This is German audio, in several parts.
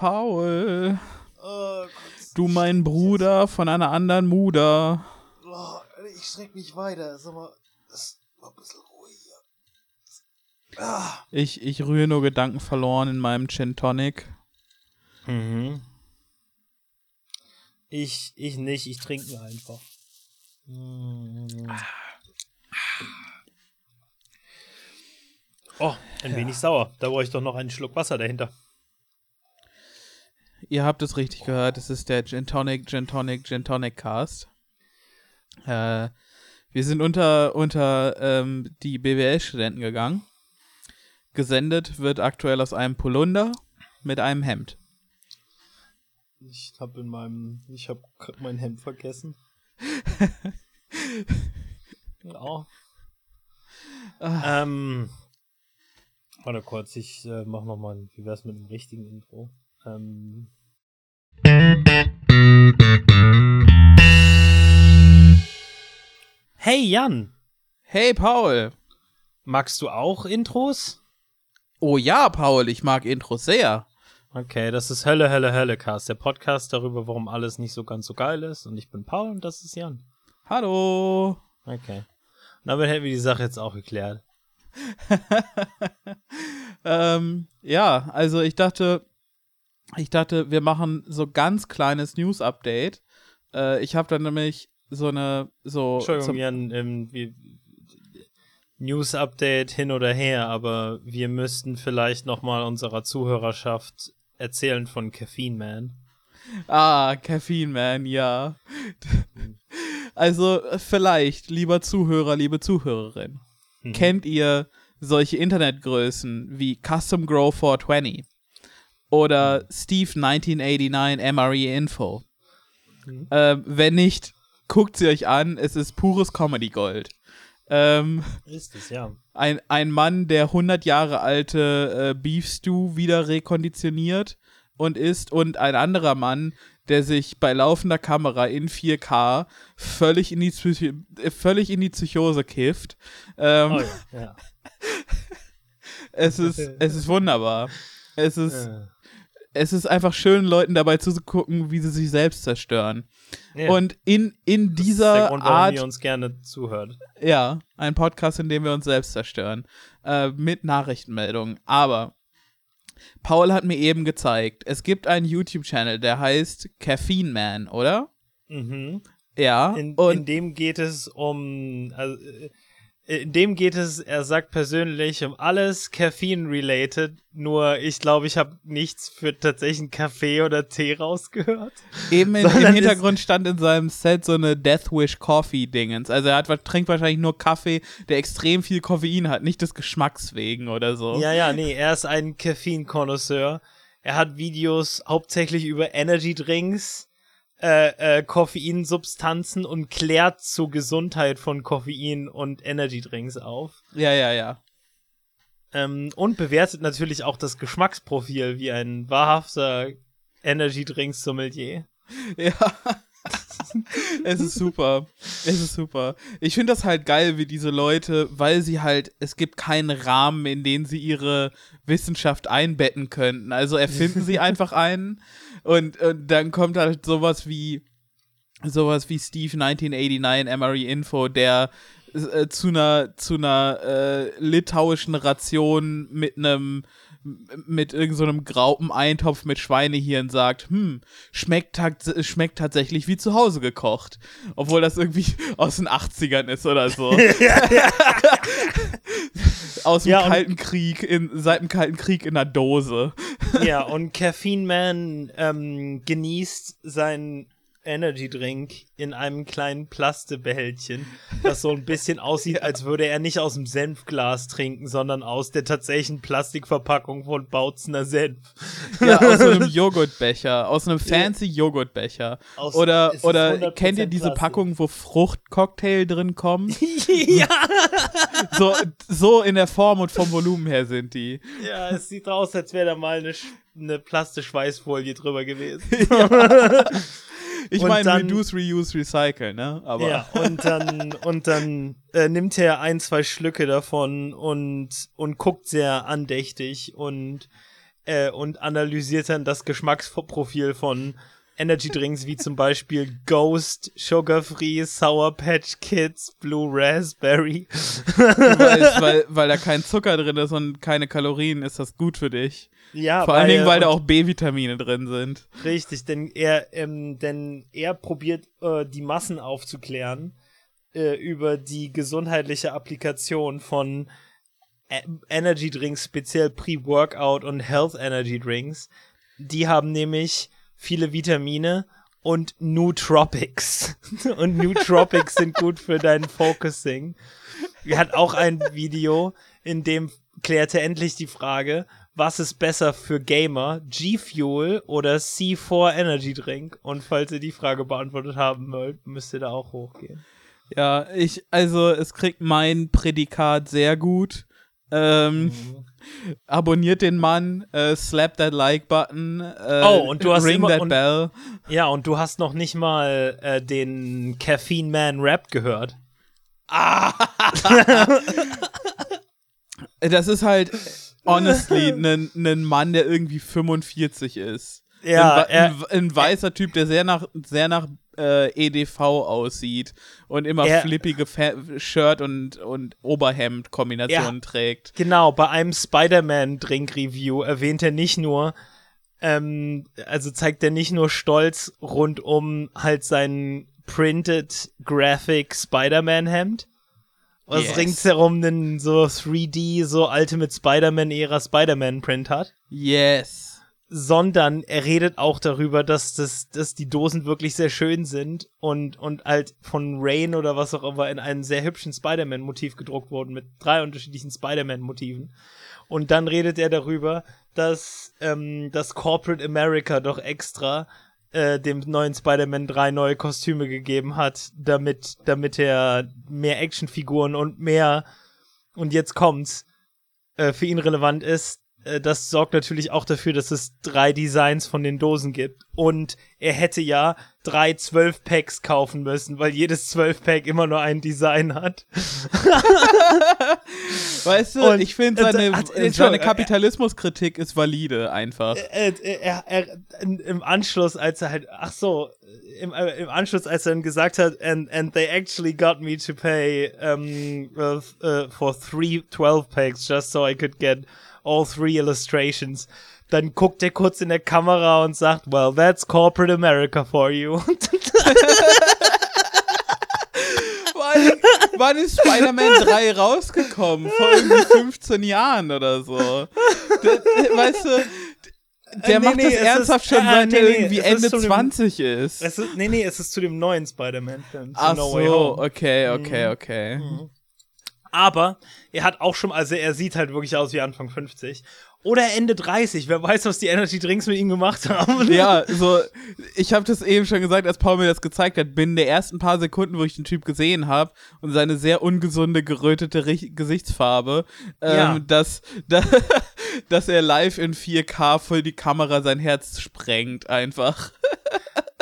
Paul. Oh, Gott, Du mein Bruder von einer anderen Mutter. Oh, ich schreck mich weiter. Sag mal, das war ein bisschen ruhig hier. Ah. Ich, ich rühre nur Gedanken verloren in meinem Gin Tonic. Mhm. Ich, ich nicht, ich trinke einfach. Oh, ein wenig sauer. Da brauche ich doch noch einen Schluck Wasser dahinter. Ihr habt es richtig gehört, es ist der Gin Tonic, Gin Tonic, Gin Tonic Cast. Äh, wir sind unter, unter ähm, die BWL-Studenten gegangen. Gesendet wird aktuell aus einem Polunder mit einem Hemd. Ich habe in meinem, ich habe mein Hemd vergessen. ja. Ähm, warte kurz, ich äh, mach noch mal, wie wär's mit dem richtigen Intro? Ähm, hey Jan, Hey Paul! magst du auch Intros? Oh ja, Paul, ich mag Intros sehr. Okay, das ist Hölle, Hölle, Hölle Cast, der Podcast darüber, warum alles nicht so ganz so geil ist. Und ich bin Paul und das ist Jan. Hallo! Okay. Und damit hätten wir die Sache jetzt auch geklärt. ähm, ja, also ich dachte, ich dachte, wir machen so ganz kleines News-Update. Äh, ich habe dann nämlich so eine, so. Entschuldigung, Jan, ähm, News-Update hin oder her, aber wir müssten vielleicht nochmal unserer Zuhörerschaft erzählen von Caffeine Man. Ah, Caffeine Man, ja. Also, vielleicht, lieber Zuhörer, liebe Zuhörerin, Mhm. kennt ihr solche Internetgrößen wie Custom Grow 420 oder Steve 1989 MRE Info? Mhm. Ähm, wenn nicht, guckt sie euch an, es ist pures Comedy-Gold. Ähm, Ist es, ja. ein, ein Mann, der 100 Jahre alte äh, Beef Stew wieder rekonditioniert und isst und ein anderer Mann, der sich bei laufender Kamera in 4K völlig in die, Psychi äh, völlig in die Psychose kifft. Ähm, Oh ja, ja. es, ist, es ist wunderbar. Es ist, Äh, es ist einfach schön, Leuten dabei zuzugucken, wie sie sich selbst zerstören. ja. Und in, in das ist dieser der Grund, warum Art ihr uns gerne zuhört. Ja, ein Podcast, in dem wir uns selbst zerstören. Äh, mit Nachrichtenmeldungen. Aber Paul hat mir eben gezeigt, es gibt einen YouTube-Channel, der heißt Caffeine Man, oder? Mhm. Ja. In, und in dem geht es um, also, äh, in dem geht es, er sagt persönlich, um alles Caffeine-related, nur ich glaube, ich habe nichts für tatsächlich einen Kaffee oder Tee rausgehört. eben in, im Hintergrund stand in seinem Set so eine Death Wish Coffee-Dingens. Also er hat, trinkt wahrscheinlich nur Kaffee, der extrem viel Koffein hat, nicht des Geschmacks wegen oder so. Ja, ja, nee, er ist ein Caffeine-Konnoisseur. Er hat Videos hauptsächlich über Energy-Drinks, äh, äh, Koffeinsubstanzen und klärt zur Gesundheit von Koffein und Energy-Drinks auf. ja, ja. ja. Ähm, und bewertet natürlich auch das Geschmacksprofil wie ein wahrhafter Energy-Drinks-Sommelier. Ja. es ist super. Es ist super. Ich finde das halt geil, wie diese Leute, weil sie halt, es gibt keinen Rahmen, in den sie ihre Wissenschaft einbetten könnten. Also erfinden sie einfach einen und, und dann kommt halt sowas wie sowas wie Steve 1989 MRE Info, der äh, zu einer zu einer äh, litauischen Ration mit einem mit irgendeinem so einem Graupeneintopf mit Schweinehirn sagt, hm, schmeckt, schmeckt tatsächlich wie zu Hause gekocht. Obwohl das irgendwie aus den 80ern ist oder so. aus dem Ja, Kalten Krieg, in, seit dem Kalten Krieg in einer Dose. ja, und Caffeine Man ähm, genießt seinen Energy-Drink in einem kleinen Plastebehältchen, das so ein bisschen aussieht, als würde er nicht aus dem Senfglas trinken, sondern aus der tatsächlichen Plastikverpackung von Bautzener Senf. Ja, aus so einem Joghurtbecher, aus einem fancy Joghurtbecher. Aus- Oder, oder 100% kennt ihr diese Plastik. Packung, wo Fruchtcocktail drin kommt? ja. So, so in der Form und vom Volumen her sind die. ja, es sieht aus, als wäre da mal eine, eine Plastischweißfolie drüber gewesen. Ich meine, reduce, reuse, recycle, ne? Aber Ja, und dann, und dann äh, nimmt er ein, zwei Schlücke davon und, und guckt sehr andächtig und äh, und analysiert dann das Geschmacksprofil von Energy Drinks wie zum Beispiel Ghost, Sugar Free, Sour Patch Kids, Blue Raspberry. Weißt, weil, weil da kein Zucker drin ist und keine Kalorien, ist das gut für dich. Ja, Vor allen Dingen, weil da auch B-Vitamine drin sind. Richtig, denn er, ähm, denn er probiert äh, die Massen aufzuklären äh, über die gesundheitliche Applikation von E- Energy Drinks, speziell Pre-Workout und Health Energy Drinks. Die haben nämlich viele Vitamine und Nootropics. und Nootropics sind gut für dein Focusing. Er hat auch ein Video, in dem klärte endlich die Frage, was ist besser für Gamer, G-Fuel oder C4 Energy Drink? Und falls ihr die Frage beantwortet haben wollt, müsst ihr da auch hochgehen. Ja, ich, also es kriegt mein Prädikat sehr gut. Ähm, Mhm. abonniert den Mann, äh, slap that like button, äh, Oh, und du hast ring immer- that und- bell. Ja, und du hast noch nicht mal äh, den Caffeine Man Rap gehört. Das ist halt honestly ein ein Mann, der irgendwie 45 ist. Ja, ein, ein, ein weißer Typ, der sehr nach sehr nach äh, EDV aussieht und immer Er- flippige Fa Shirt und und Oberhemd Kombinationen trägt. genau, bei einem Spider-Man-Drink-Review erwähnt er nicht nur, ähm, also zeigt er nicht nur Stolz rund um halt sein Printed Graphic Spider-Man-Hemd, was Yes. ringsherum einen so 3D, so Ultimate Spider-Man-Ära Spider-Man-Print hat. Yes. Sondern er redet auch darüber, dass, das, dass die Dosen wirklich sehr schön sind und, und halt von Rain oder was auch immer in einem sehr hübschen Spider-Man-Motiv gedruckt wurden, mit drei unterschiedlichen Spider-Man-Motiven. Und dann redet er darüber, dass ähm, das Corporate America doch extra äh, dem neuen Spider-Man drei neue Kostüme gegeben hat, damit, damit er mehr Actionfiguren und mehr, und jetzt kommt's, äh, für ihn relevant ist, das sorgt natürlich auch dafür, dass es drei Designs von den Dosen gibt. Und er hätte ja drei 12-Packs kaufen müssen, weil jedes 12-Pack immer nur ein Design hat. Weißt du, Und- ich finde seine, hat- seine Entschuldigung, Kapitalismuskritik ist valide einfach. äh, er, er, in, Im Anschluss, als er halt, ach so, im, äh, im Anschluss, als er dann gesagt hat, and, and they actually got me to pay um, uh, uh, for three 12-Packs just so I could get all three illustrations. Dann guckt er kurz in der Kamera und sagt, well, that's corporate America for you. Wann ist Spider-Man 3 rausgekommen? Vor irgendwie 15 Jahren oder so. D d- weißt du, der Äh, nee, macht nee, das es ist- ernsthaft schon, äh, seit nee, er irgendwie ist Ende dem- 20 ist. Es ist, nee, nee, es ist zu dem neuen Spider-Man-Film. Ach No Way so, Home. okay, okay, Mhm. Aber er hat auch schon, also er sieht halt wirklich aus wie Anfang 50. Oder Ende 30. Wer weiß, was die Energy Drinks mit ihm gemacht haben. Ja, so, ich habe das eben schon gesagt, als Paul mir das gezeigt hat, binnen der ersten paar Sekunden, wo ich den Typ gesehen habe und seine sehr ungesunde, gerötete Ri- Gesichtsfarbe, ähm, Ja. dass, da, dass er live in 4K voll die Kamera sein Herz sprengt, einfach.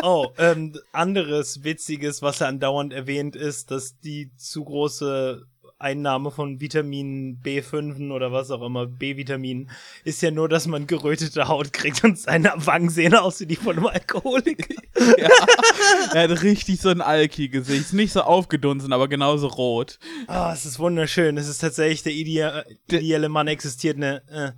Oh, ähm, anderes Witziges, was er andauernd erwähnt, ist, dass die zu große Einnahme von Vitamin B5 oder was auch immer, B-Vitaminen, ist ja nur, dass man gerötete Haut kriegt und seine Wangen sehen aus wie die von einem Alkoholiker. ja. Er hat richtig so ein Alki-Gesicht. Nicht so aufgedunsen, aber genauso rot. Ah, es ist wunderschön. Es ist tatsächlich der idea ideelle Mann existiert eine. Äh.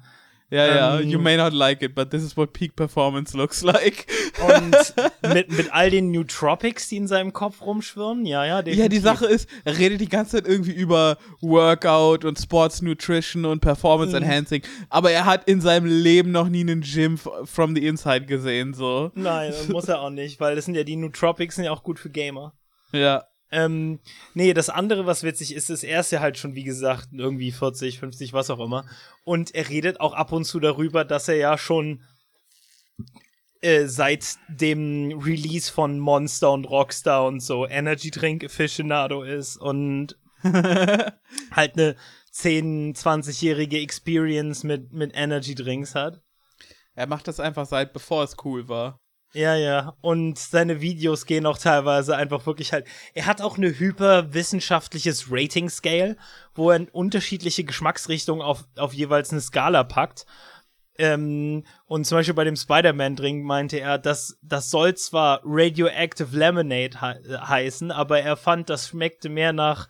Ja, ja, Ähm, you may not like it, but this is what peak performance looks like. Und mit, mit all den Nootropics, die in seinem Kopf rumschwirren, ja, ja, Ja, definitiv. die Sache ist, er redet die ganze Zeit irgendwie über Workout und Sports Nutrition und Performance Mhm. Enhancing, aber er hat in seinem Leben noch nie einen Gym from the inside gesehen, so. Nein, muss er auch nicht, weil das sind ja die Nootropics, sind ja auch gut für Gamer. Ja. Ähm, nee, das andere, was witzig ist, ist, er ist ja halt schon, wie gesagt, irgendwie 40, 50, was auch immer. Und er redet auch ab und zu darüber, dass er ja schon äh, seit dem Release von Monster und Rockstar und so Energy Drink Aficionado ist und halt eine 10, 20-jährige Experience mit, mit Energy Drinks hat. Er macht das einfach seit bevor es cool war. Ja, ja. Und seine Videos gehen auch teilweise einfach wirklich halt. Er hat auch eine hyperwissenschaftliches Rating-Scale, wo er unterschiedliche Geschmacksrichtungen auf, auf jeweils eine Skala packt. Ähm, und zum Beispiel bei dem Spider-Man-Drink meinte er, dass das soll zwar Radioactive Lemonade he heißen, aber er fand, das schmeckte mehr nach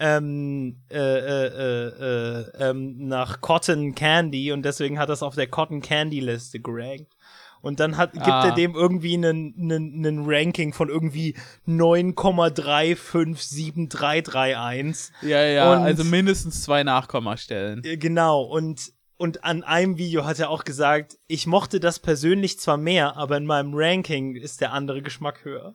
ähm, äh, äh, äh, äh, ähm, nach Cotton Candy und deswegen hat das auf der Cotton Candy Liste gerankt. Und dann hat, gibt Ah. er dem irgendwie einen, Ranking von irgendwie 9,357331. Ja, ja, Und- also mindestens zwei Nachkommastellen. Genau, und, und an einem Video hat er auch gesagt, ich mochte das persönlich zwar mehr, aber in meinem Ranking ist der andere Geschmack höher.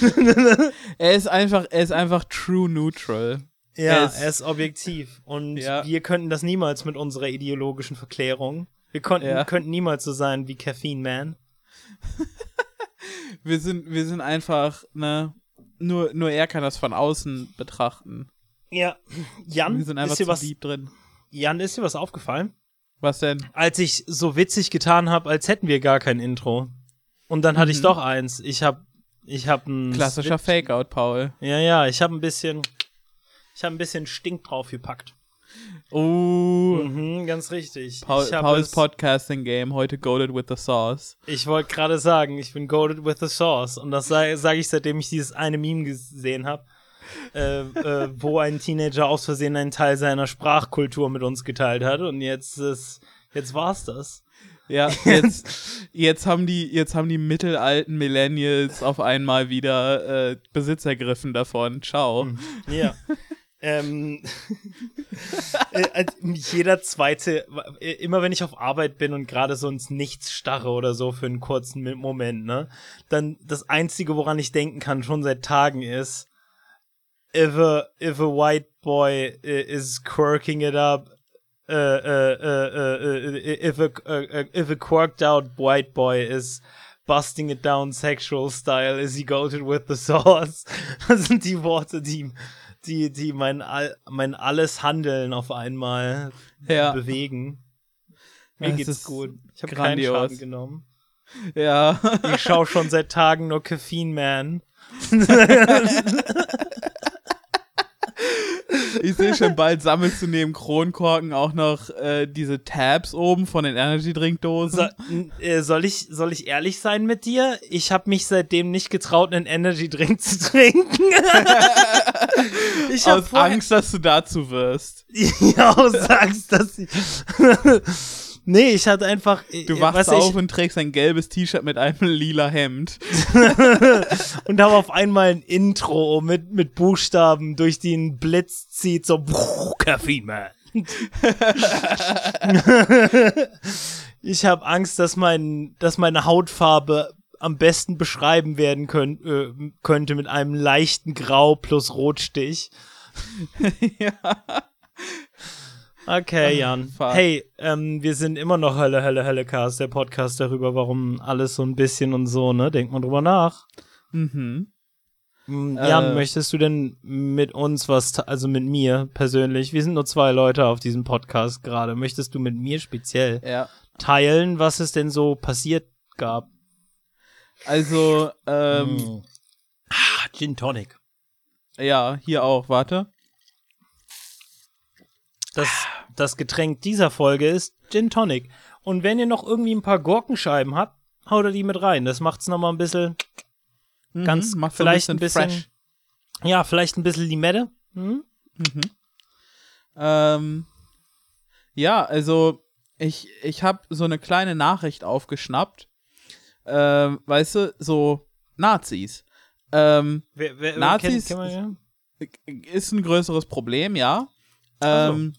Er ist einfach, er ist einfach true neutral. Ja, Er er ist- ist, objektiv. Und Ja. wir könnten das niemals mit unserer ideologischen Verklärung. Wir konnten, Ja. könnten niemals so sein wie Caffeine Man. Wir sind, wir sind einfach, ne, nur, nur er kann das von außen betrachten. Ja, Jan, Wir sind einfach ist dir was, deep drin. Jan, ist dir was aufgefallen? Was denn? Als ich so witzig getan habe, als hätten wir gar kein Intro. Und dann hatte ich Mhm. doch eins. Ich hab, ich hab ein Klassischer Fake-Out, Paul. Ja, ja, ich habe ein bisschen, ich habe ein bisschen Stink draufgepackt. Oh, Mhm, ganz richtig. Paul, Pauls Podcasting Game, heute goaded with the sauce. Ich wollte gerade sagen, ich bin goaded with the sauce. Und das sage sag ich, seitdem ich dieses eine Meme gesehen habe, äh, äh, wo ein Teenager aus Versehen einen Teil seiner Sprachkultur mit uns geteilt hat. Und jetzt ist, jetzt war's das. Ja, jetzt, jetzt haben die, jetzt haben die mittelalten Millennials auf einmal wieder äh, Besitz ergriffen davon. Ciao. Ja. Ähm, äh, jeder zweite, äh, immer wenn ich auf Arbeit bin und gerade so ins Nichts starre oder so für einen kurzen Moment, ne, dann das einzige, woran ich denken kann, schon seit Tagen ist, if a, if a white boy äh, is quirking it up, äh, äh, äh, if a, äh, if a quirked out white boy is busting it down sexual style, is he goated with the sauce? Das sind die Worte, die, die, die mein, All, mein alles Handeln auf einmal Ja. bewegen. Mir Das geht's gut. Ich habe keinen. Schaden genommen. Ja. Ich schaue schon seit Tagen nur Caffeine Man. Ich sehe schon, bald sammelst du neben Kronkorken auch noch äh, diese Tabs oben von den Energy Drinkdosen. So, äh, soll, ich, soll ich ehrlich sein mit dir? Ich habe mich seitdem nicht getraut, einen Energy Drink zu trinken. ich Aus Angst, dass du dazu wirst. Ja, aus Angst, dass ich. Nee, ich hatte einfach. Du äh, wachst auf ich, und trägst ein gelbes T-Shirt mit einem lila Hemd. und habe auf einmal ein Intro mit, mit Buchstaben, durch die ein Blitz zieht, so Caffeine Man. ich habe Angst, dass, mein, dass meine Hautfarbe am besten beschreiben werden könnt, äh, könnte mit einem leichten Grau plus Rotstich. ja. Okay, Jan. fuck. Hey, ähm, wir sind immer noch Hölle, Hölle, Hölle Cast, der Podcast darüber, warum alles so ein bisschen und so, ne? Denkt mal drüber nach. Mhm. Mm, Jan, Äh. möchtest du denn mit uns was, also mit mir persönlich, wir sind nur zwei Leute auf diesem Podcast gerade, möchtest du mit mir speziell Ja. teilen, was es denn so passiert gab? Also, ähm, Mm. Ah, Gin Tonic. ja, hier auch, warte. Das, das Getränk dieser Folge ist Gin Tonic. Und wenn ihr noch irgendwie ein paar Gurkenscheiben habt, haut ihr die mit rein. Das macht's nochmal ein bisschen Mhm, Ganz macht vielleicht ein bisschen, fresh. ja, vielleicht ein bisschen Limette. Hm? Mhm. Ähm, ja, also ich, ich habe so eine kleine Nachricht aufgeschnappt. Ähm, weißt du, so Nazis. Ähm, Wer, wer, Nazis- kennt, kennt man, ist ein größeres Problem, ja. Ach so.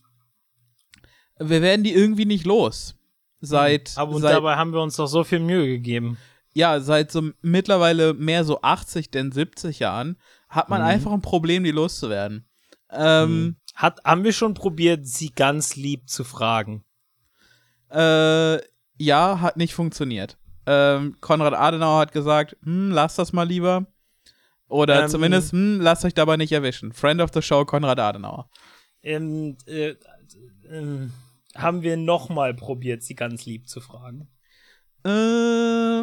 Wir werden die irgendwie nicht los. Seit, Aber und seit dabei haben wir uns doch so viel Mühe gegeben. ja, seit so mittlerweile mehr so 80, denn 70 Jahren hat man Mhm. einfach ein Problem, die loszuwerden. Ähm, Hat, haben wir schon probiert, sie ganz lieb zu fragen? Äh, ja, hat nicht funktioniert. Ähm, Konrad Adenauer hat gesagt, hm, lasst das mal lieber. Oder Ähm, zumindest, hm, lasst euch dabei nicht erwischen. Friend of the Show, Konrad Adenauer. Ähm, äh, ähm, haben wir nochmal probiert, sie ganz lieb zu fragen? Ähm,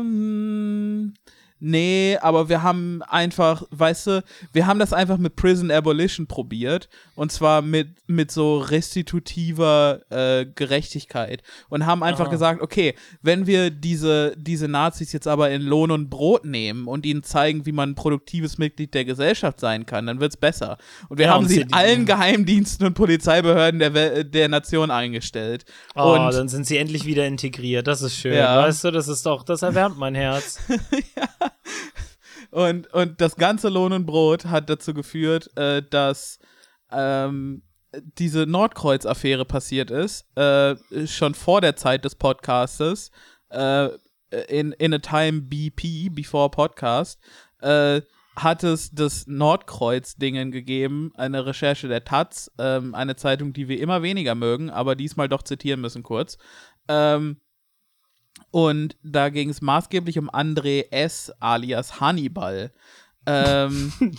nee, aber wir haben einfach, weißt du, wir haben das einfach mit Prison Abolition probiert und zwar mit, mit so restitutiver äh, Gerechtigkeit und haben einfach Aha. gesagt, okay, wenn wir diese, diese Nazis jetzt aber in Lohn und Brot nehmen und ihnen zeigen, wie man ein produktives Mitglied der Gesellschaft sein kann, dann wird's besser. Und wir Ja, haben und sie in allen Geheimdiensten und Polizeibehörden der, der Nation eingestellt. Oh, und dann sind sie endlich wieder integriert. Das ist schön. Ja. Weißt du, das ist doch, das erwärmt mein Herz. Und, und das ganze Lohn und Brot hat dazu geführt, äh, dass ähm, diese Nordkreuz-Affäre passiert ist, äh, schon vor der Zeit des Podcastes, äh, in, in a time BP, before Podcast, äh, hat es das Nordkreuz-Dingen gegeben, eine Recherche der Taz, ähm, eine Zeitung, die wir immer weniger mögen, aber diesmal doch zitieren müssen kurz. Ähm, und da ging es maßgeblich um André S. alias Hannibal. Ähm,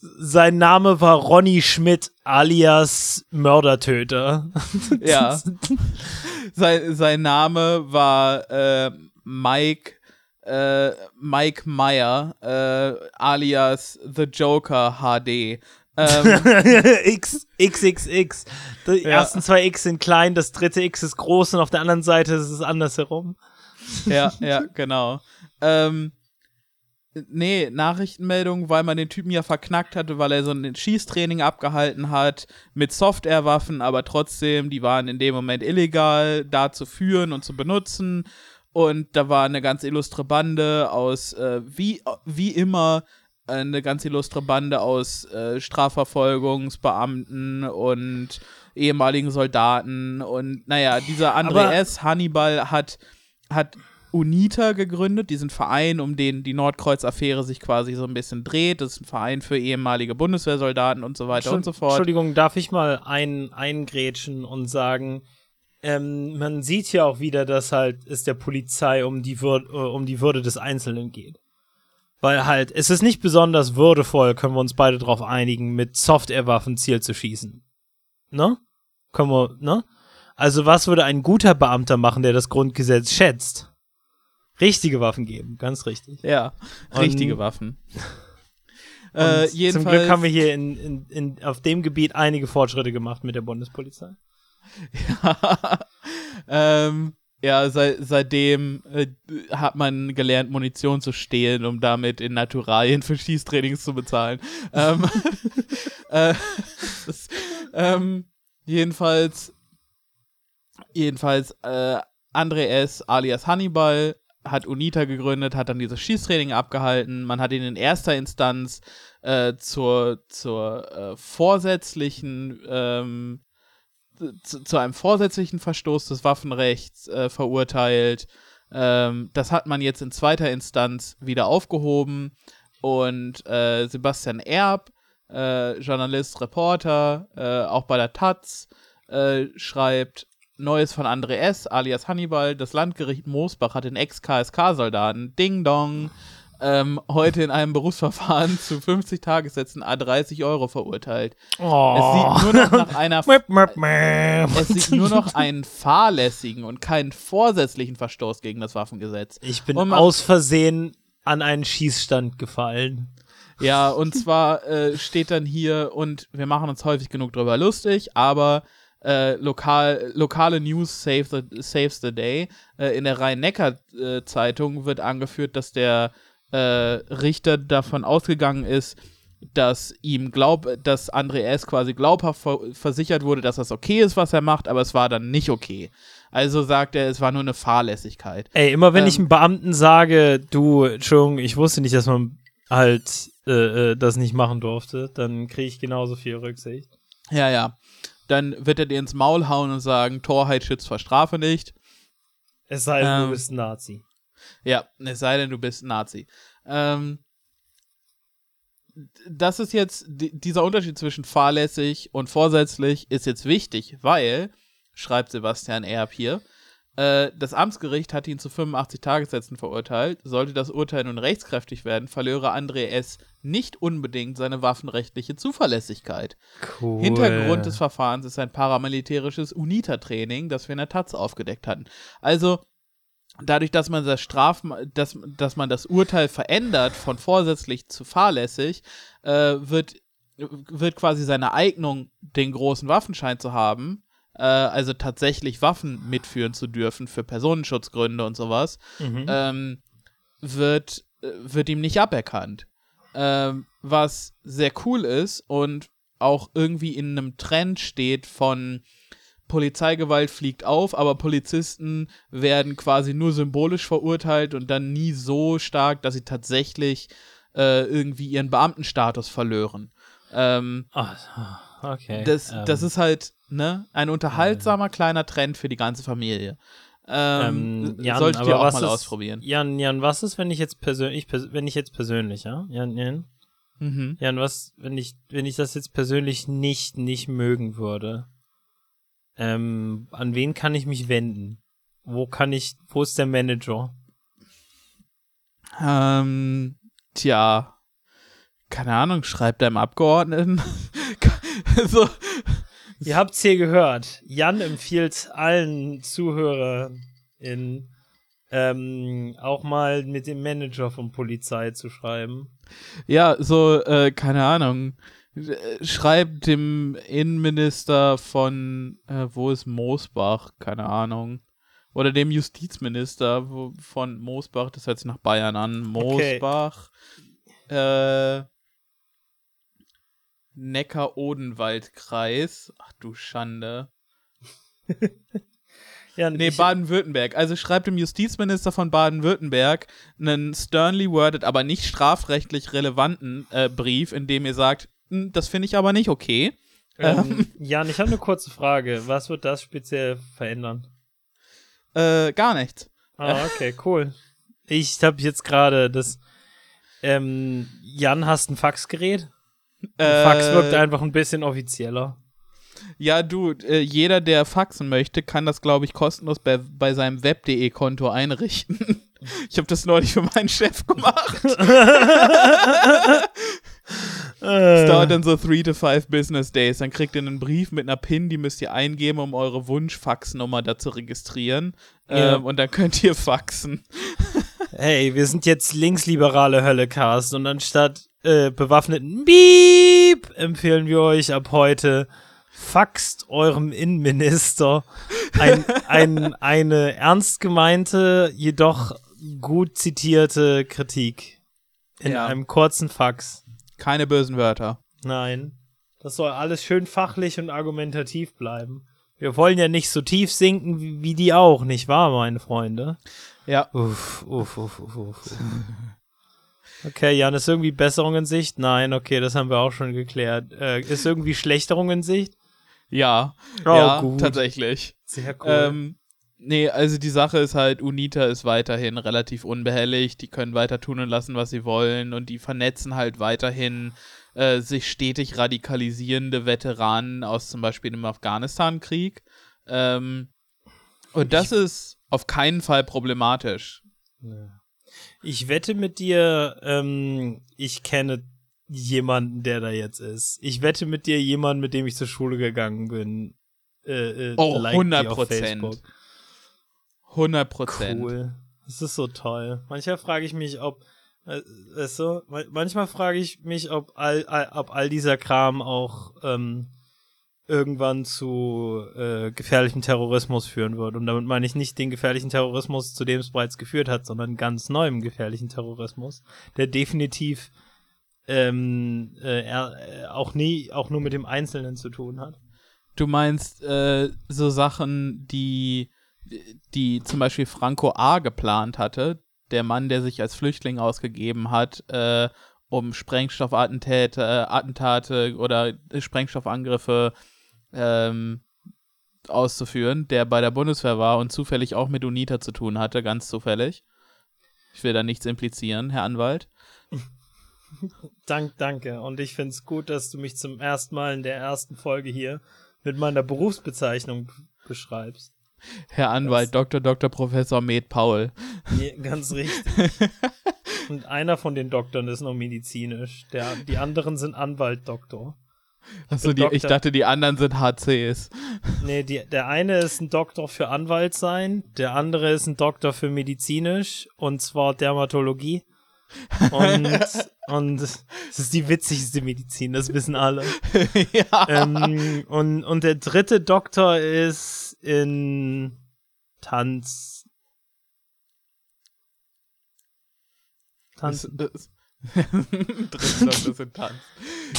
Sein Name war Ronny Schmidt alias Mördertöter. ja. sein, sein Name war äh, Mike, äh, Mike Meyer, äh, alias The Joker HD. Ähm, X, XXX. Die Ja. ersten zwei X sind klein, das dritte X ist groß und auf der anderen Seite ist es andersherum. ja, ja, genau. Ähm, nee, Nachrichtenmeldung, weil man den Typen ja verknackt hatte, weil er so ein Schießtraining abgehalten hat mit Softwarewaffen, aber trotzdem, die waren in dem Moment illegal, da zu führen und zu benutzen. Und da war eine ganz illustre Bande aus, äh, wie, wie immer, eine ganz illustre Bande aus äh, Strafverfolgungsbeamten und ehemaligen Soldaten. Und naja, dieser André S. Hannibal hat, hat UNITA gegründet, diesen Verein, um den die Nordkreuz-Affäre sich quasi so ein bisschen dreht. Das ist ein Verein für ehemalige Bundeswehrsoldaten und so weiter und so fort. Entschuldigung, darf ich mal ein, eingrätschen und sagen, ähm, man sieht ja auch wieder, dass halt es der Polizei um die, Würde, äh, um die Würde des Einzelnen geht. Weil halt, es ist nicht besonders würdevoll, können wir uns beide drauf einigen, mit Softwarewaffen Ziel zu schießen. Ne? Können wir, ne? Also was würde ein guter Beamter machen, der das Grundgesetz schätzt? Richtige Waffen geben, ganz richtig. Ja, Und- richtige Waffen. Und Äh, zum Glück haben wir hier in, in, in, auf dem Gebiet einige Fortschritte gemacht mit der Bundespolizei. ähm, ja, seit, seitdem äh, hat man gelernt, Munition zu stehlen, um damit in Naturalien für Schießtrainings zu bezahlen. ähm, äh, das, ähm, jedenfalls, jedenfalls, äh, André S. alias Hannibal hat UNITA gegründet, hat dann dieses Schießtraining abgehalten. Man hat ihn in erster Instanz äh, zur, zur äh, vorsätzlichen ähm, zu, zu einem vorsätzlichen Verstoß des Waffenrechts äh, verurteilt. Ähm, das hat man jetzt in zweiter Instanz wieder aufgehoben und äh, Sebastian Erb, äh, Journalist, Reporter, äh, auch bei der Taz, äh, schreibt Neues von André S., alias Hannibal. Das Landgericht Moosbach hat den Ex-KSK-Soldaten Ding Dong ähm, heute in einem Berufsverfahren zu 50 Tagessätzen a 30 Euro verurteilt. Oh. Es sieht nur noch nach einer es sieht nur noch einen fahrlässigen und keinen vorsätzlichen Verstoß gegen das Waffengesetz. Ich bin aus Versehen an einen Schießstand gefallen. Ja, und zwar äh, steht dann hier, und wir machen uns häufig genug drüber lustig, aber äh, lokal, lokale News save the, saves the day. Äh, in der Rhein-Neckar-Zeitung wird angeführt, dass der äh, Richter davon ausgegangen ist, dass ihm glaub, dass André S. quasi glaubhaft ver versichert wurde, dass das okay ist, was er macht, aber es war dann nicht okay. Also sagt er, es war nur eine Fahrlässigkeit. Ey, immer wenn Ähm. ich einem Beamten sage, du, Entschuldigung, ich wusste nicht, dass man halt äh, äh, das nicht machen durfte, dann kriege ich genauso viel Rücksicht. Ja, ja. Dann wird er dir ins Maul hauen und sagen, Torheit schützt vor Strafe nicht. Es sei denn, Ähm. du bist ein Nazi. Ja, es sei denn, du bist Nazi. Ähm, das ist jetzt, di- dieser Unterschied zwischen fahrlässig und vorsätzlich ist jetzt wichtig, weil, schreibt Sebastian Erb hier, äh, das Amtsgericht hat ihn zu 85 Tagessätzen verurteilt. Sollte das Urteil nun rechtskräftig werden, verlöre André S. nicht unbedingt seine waffenrechtliche Zuverlässigkeit. Cool. Hintergrund des Verfahrens ist ein paramilitärisches UNITA-Training, das wir in der Taz aufgedeckt hatten. Also, dadurch, dass man das Straf, dass, dass man das Urteil verändert von vorsätzlich zu fahrlässig, äh, wird, wird quasi seine Eignung, den großen Waffenschein zu haben, äh, also tatsächlich Waffen mitführen zu dürfen für Personenschutzgründe und sowas, Mhm. ähm, wird, wird ihm nicht aberkannt. Ähm, was sehr cool ist und auch irgendwie in einem Trend steht von Polizeigewalt fliegt auf, aber Polizisten werden quasi nur symbolisch verurteilt und dann nie so stark, dass sie tatsächlich äh, irgendwie ihren Beamtenstatus verlören. Ähm, Ah, okay. das, ähm, das ist halt ne, ein unterhaltsamer kleiner Trend für die ganze Familie. Ähm, ähm, Jan, solltet ihr auch mal ist, ausprobieren. Jan, Jan, was ist, wenn ich jetzt persönlich, pers wenn ich jetzt persönlich, ja? Jan, Jan, Mhm. Jan, was, wenn ich, wenn ich das jetzt persönlich nicht, nicht mögen würde? Ähm, an wen kann ich mich wenden? Wo kann ich, wo ist der Manager? Ähm, tja, keine Ahnung, schreibt deinem Abgeordneten. so, Ihr habt's hier gehört. Jan empfiehlt allen ZuhörerInnen, ähm, auch mal mit dem Manager von Polizei zu schreiben. ja, so, äh, keine Ahnung. Schreibt dem Innenminister von, äh, wo ist Moosbach? Keine Ahnung. Oder dem Justizminister wo, von Moosbach, das hört sich nach Bayern an. Okay. Moosbach. Äh, Neckar-Odenwald-Kreis. Ach du Schande. Ja, Nee, Baden-Württemberg. Also schreibt dem Justizminister von Baden-Württemberg einen sternly worded, aber nicht strafrechtlich relevanten äh, Brief, in dem ihr sagt, "Hm, das finde ich aber nicht okay. ähm, Jan, ich habe eine kurze Frage. Was wird das speziell verändern? Äh, gar nichts. Ah, okay, cool. Ich habe jetzt gerade das. Ähm, Jan, hast ein Faxgerät? Äh, Fax wirkt einfach ein bisschen offizieller. Ja, du, äh, jeder, der faxen möchte, kann das, glaube ich, kostenlos bei, bei seinem web.de-Konto einrichten. Ich habe das neulich für meinen Chef gemacht. Es dauert dann so three to five business days. Dann kriegt ihr einen Brief mit einer PIN, die müsst ihr eingeben, um eure Wunschfaxnummer da zu registrieren. Ja. Ähm, und dann könnt ihr faxen. Hey, wir sind jetzt linksliberale Höllecast und anstatt äh, bewaffneten Beep empfehlen wir euch ab heute faxt eurem Innenminister ein, ein, eine ernst gemeinte, jedoch gut zitierte Kritik in Ja. einem kurzen Fax. Keine bösen Wörter. Nein, das soll alles schön fachlich und argumentativ bleiben. Wir wollen ja nicht so tief sinken wie, wie die auch, nicht wahr, meine Freunde? Ja. Uff, uff, uff, uff, uff. uff. Okay, Jan, ist irgendwie Besserung in Sicht? Nein, okay, das haben wir auch schon geklärt. Äh, ist irgendwie Schlechterung in Sicht? Ja. Oh, ja, gut. tatsächlich. Sehr cool. Ähm, nee, also die Sache ist halt, UNITA ist weiterhin relativ unbehelligt. Die können weiter tun und lassen, was sie wollen. Und die vernetzen halt weiterhin äh, sich stetig radikalisierende Veteranen aus zum Beispiel dem Afghanistan-Krieg. Ähm, und das ist auf keinen Fall problematisch. ich wette mit dir, ähm, ich kenne jemanden, der da jetzt ist. Ich wette mit dir jemanden, mit dem ich zur Schule gegangen bin. Äh, äh, Oh, liked die 100 auf Prozent. Facebook. 100 Prozent. Cool. Das ist so toll. Manchmal frage ich mich, ob, äh, weißt du, ma- manchmal frage ich mich, ob all, all, ob all dieser Kram auch ähm, irgendwann zu äh, gefährlichem Terrorismus führen wird. Und damit meine ich nicht den gefährlichen Terrorismus, zu dem es bereits geführt hat, sondern ganz neuem gefährlichen Terrorismus, der definitiv ähm, äh, äh, auch nie, auch nur mit dem Einzelnen zu tun hat. Du meinst äh, so Sachen, die, die zum Beispiel Franco A. geplant hatte, der Mann, der sich als Flüchtling ausgegeben hat, äh, um Sprengstoffattentate äh, Attentate oder Sprengstoffangriffe ähm, auszuführen, der bei der Bundeswehr war und zufällig auch mit UNITA zu tun hatte, ganz zufällig. Ich will da nichts implizieren, Herr Anwalt. Dank, danke. Und ich finde es gut, dass du mich zum ersten Mal in der ersten Folge hier mit meiner Berufsbezeichnung beschreibst. Herr Anwalt, Dr. Dr. Professor Med Paul. Nee, ganz richtig. Und einer von den Doktoren ist noch medizinisch. Der, die anderen sind Anwalt-Doktor. Achso, die, ich Doktor. dachte, die anderen sind HCs. Nee, die, der eine ist ein Doktor für Anwalt sein, der andere ist ein Doktor für medizinisch und zwar Dermatologie. Und, und es ist die witzigste Medizin, das wissen alle. ja. ähm, und, und der dritte Doktor ist in Tanz. Tanz. Dritte Doktor sind Tanz.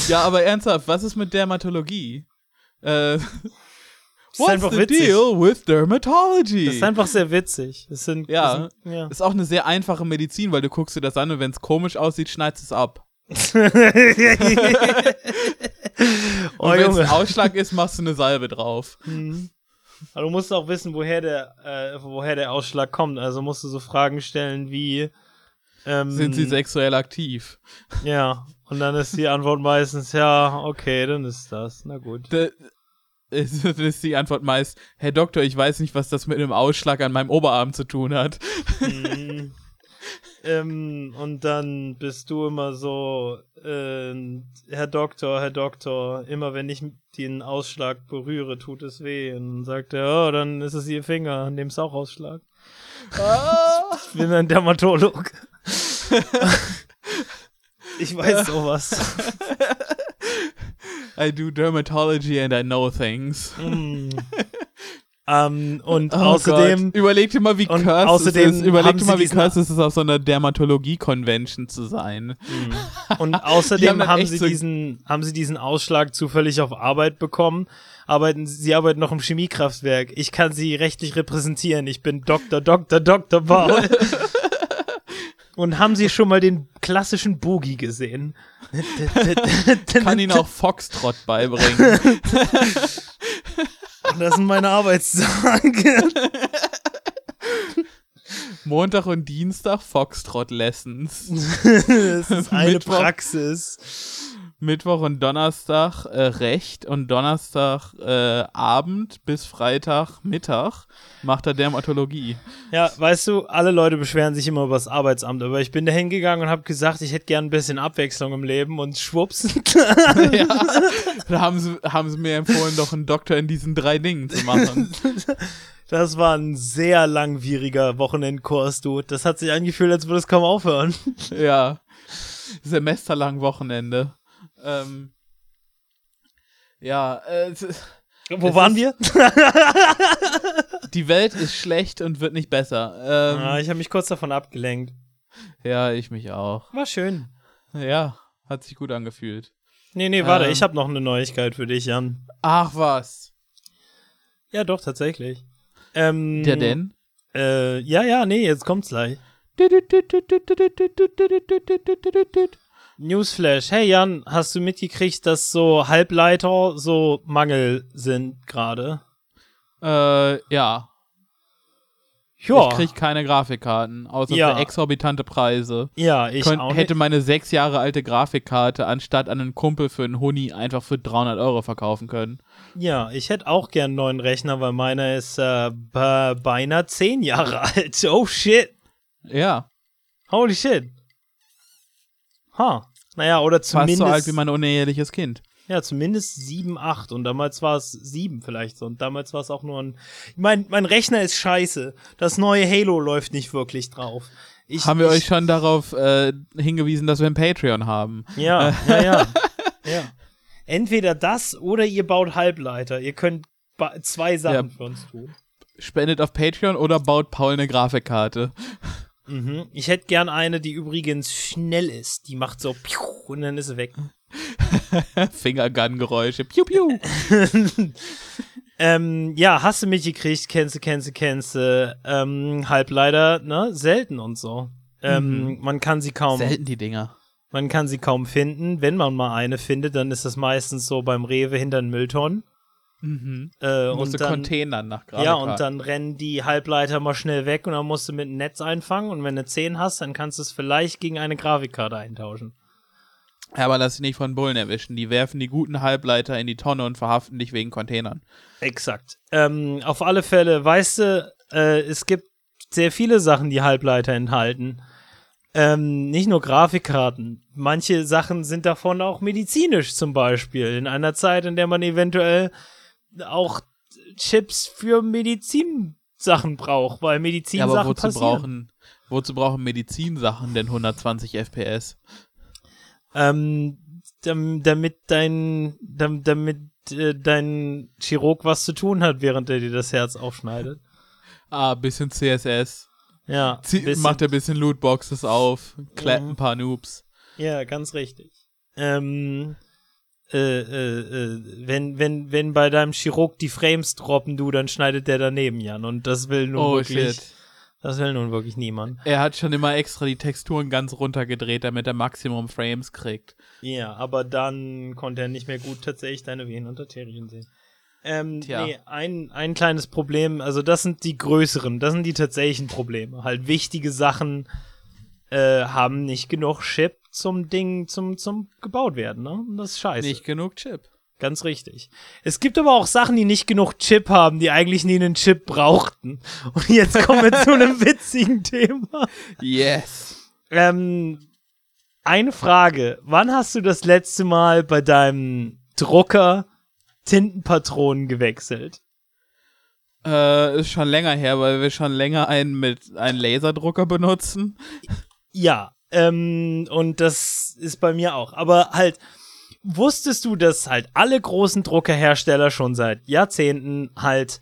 Ja, aber ernsthaft, was ist mit Dermatologie? Äh, Das ist what's einfach the witzig. deal with dermatology? Das ist einfach sehr witzig. Das sind, Ja. Das sind, ja. ist auch eine sehr einfache Medizin, weil du guckst dir das an und wenn es komisch aussieht, schneidest es ab. oh, Und wenn es Ausschlag ist, machst du eine Salbe drauf. Mhm. Aber du musst auch wissen, woher der, äh, woher der Ausschlag kommt. Also musst du so Fragen stellen wie ähm, Sind sie sexuell aktiv? Ja. Und dann ist die Antwort meistens, ja, okay, dann ist das. Na gut. Da ist, ist die Antwort meist, Herr Doktor, ich weiß nicht, was das mit einem Ausschlag an meinem Oberarm zu tun hat. Mhm. Ähm, und dann bist du immer so, äh, Herr Doktor, Herr Doktor, immer wenn ich den Ausschlag berühre, tut es weh. Und dann sagt er, oh, dann ist es Ihr Finger, an dem ist auch Ausschlag. Ich bin ein Dermatolog. ich weiß sowas. I do dermatology and I know things. Mm. Ähm, und Oh außerdem, Gott. überleg dir mal, wie und cursed außerdem es ist. Überleg haben dir mal, wie cursed es ist, auf so einer Dermatologie-Convention zu sein. und Die haben außerdem haben echt sie so- diesen, haben sie diesen Ausschlag zufällig auf Arbeit bekommen. Arbeiten, sie arbeiten noch im Chemiekraftwerk. Ich kann sie rechtlich repräsentieren. Ich bin Dr. Dr. Dr. Paul. Und haben Sie schon mal den klassischen Boogie gesehen? Kann ihnen auch Foxtrot beibringen. Das sind meine Arbeitstage. Montag und Dienstag Foxtrot-Lessons. Das ist eine Mittwoch. Praxis. Mittwoch und Donnerstag äh, Recht und Donnerstag äh, Abend bis Freitag Mittag macht er Dermatologie. Ja, weißt du, alle Leute beschweren sich immer über das Arbeitsamt, aber ich bin da hingegangen und habe gesagt, ich hätte gern ein bisschen Abwechslung im Leben und schwupps. ja. Da haben sie, haben sie mir empfohlen, doch einen Doktor in diesen drei Dingen zu machen. Das war ein sehr langwieriger Wochenendkurs, du. Das hat sich angefühlt, als würde es kaum aufhören. ja. Semesterlang Wochenende. Ähm, ja, äh, Wo waren wir? die Welt ist schlecht und wird nicht besser. Ähm, Ah, ich habe mich kurz davon abgelenkt. ja, ich mich auch. War schön. Ja, hat sich gut angefühlt. Nee, nee, warte, Ähm. ich habe noch eine Neuigkeit für dich, Jan. Ach was. Ja, doch, tatsächlich. Ähm, Der denn? Äh, ja, ja, nee, jetzt kommt's gleich. Newsflash. Hey Jan, hast du mitgekriegt, dass so Halbleiter so Mangel sind gerade? Äh, ja. Ja. Ich krieg keine Grafikkarten, außer Ja. für exorbitante Preise. ja, ich Könnt, auch hätte meine sechs Jahre alte Grafikkarte anstatt an einen Kumpel für einen Huni einfach für 300 Euro verkaufen können. Ja, ich hätte auch gern einen neuen Rechner, weil meiner ist äh, be beinahe zehn Jahre alt. Oh shit. Ja, Holy shit. Ha. Naja, oder fast zumindest. so alt wie mein uneheliches Kind. Ja, zumindest 7, 8 und damals war es 7 vielleicht so und damals war es auch nur ein mein mein Rechner ist scheiße. Das neue Halo läuft nicht wirklich drauf. Ich, Haben wir ich, euch schon darauf äh, hingewiesen, dass wir ein Patreon haben? Ja, ja, ja. ja. Entweder das oder ihr baut Halbleiter. Ihr könnt zwei Sachen Ja. für uns tun. Spendet auf Patreon oder baut Paul eine Grafikkarte? Mhm. Ich hätte gern eine, die übrigens schnell ist. Die macht so piu und dann ist sie weg. Fingergun-Geräusche. Piu, piu. Ähm, ja, hast du mitgekriegt, kennst du, kennst du, kennst du, ähm, Halbleiter, ne, selten und so. Ähm, man kann sie kaum, Selten die Dinger. man kann sie kaum finden. Wenn man mal eine findet, dann ist das meistens so beim Rewe hinter den Mülltonnen. Mhm. Äh, und dann, Containern nach ja, Grafikkarten. und dann rennen die Halbleiter mal schnell weg und dann musst du mit dem Netz einfangen und wenn du 10 hast, dann kannst du es vielleicht gegen eine Grafikkarte eintauschen. Ja, aber lass dich nicht von Bullen erwischen. Die werfen die guten Halbleiter in die Tonne und verhaften dich wegen Containern. Exakt. Ähm, auf alle Fälle, weißt du, äh, es gibt sehr viele Sachen, die Halbleiter enthalten. Ähm, nicht nur Grafikkarten. Manche Sachen sind davon auch medizinisch zum Beispiel. In einer Zeit, in der man eventuell auch Chips für Medizinsachen braucht, weil Medizinsachen ja, aber wozu passieren. brauchen, wozu brauchen Medizinsachen denn 120 FPS? Ähm, dam- damit dein, dam- damit äh, dein Chirurg was zu tun hat, während er dir das Herz aufschneidet. Ah, bisschen CSS. Ja, Zie bisschen- macht ein bisschen Lootboxes auf, klappt Mhm. ein paar Noobs. Ja, ganz richtig. Ähm, äh, äh, äh, wenn, wenn, wenn bei deinem Chirurg die Frames droppen, du, dann schneidet der daneben, Jan. Und das will nun Oh wirklich, shit. das will nun wirklich niemand. Er hat schon immer extra die Texturen ganz runtergedreht, damit er Maximum Frames kriegt. Ja, aber dann konnte er nicht mehr gut tatsächlich deine Venen und Arterien sehen. Ähm, Tja. nee, ein, ein kleines Problem, also das sind die größeren, das sind die tatsächlichen Probleme. Halt wichtige Sachen äh, haben nicht genug Chip zum Ding, zum, zum gebaut werden, ne? Und das ist scheiße. Nicht genug Chip. Ganz richtig. Es gibt aber auch Sachen, die nicht genug Chip haben, die eigentlich nie einen Chip brauchten. Und jetzt kommen wir zu einem witzigen Thema. Yes. Ähm, eine Frage. Wann hast du das letzte Mal bei deinem Drucker Tintenpatronen gewechselt? Äh, ist schon länger her, weil wir schon länger einen mit einem Laserdrucker benutzen. Ja, ähm, und das ist bei mir auch. Aber halt, wusstest du, dass halt alle großen Druckerhersteller schon seit Jahrzehnten halt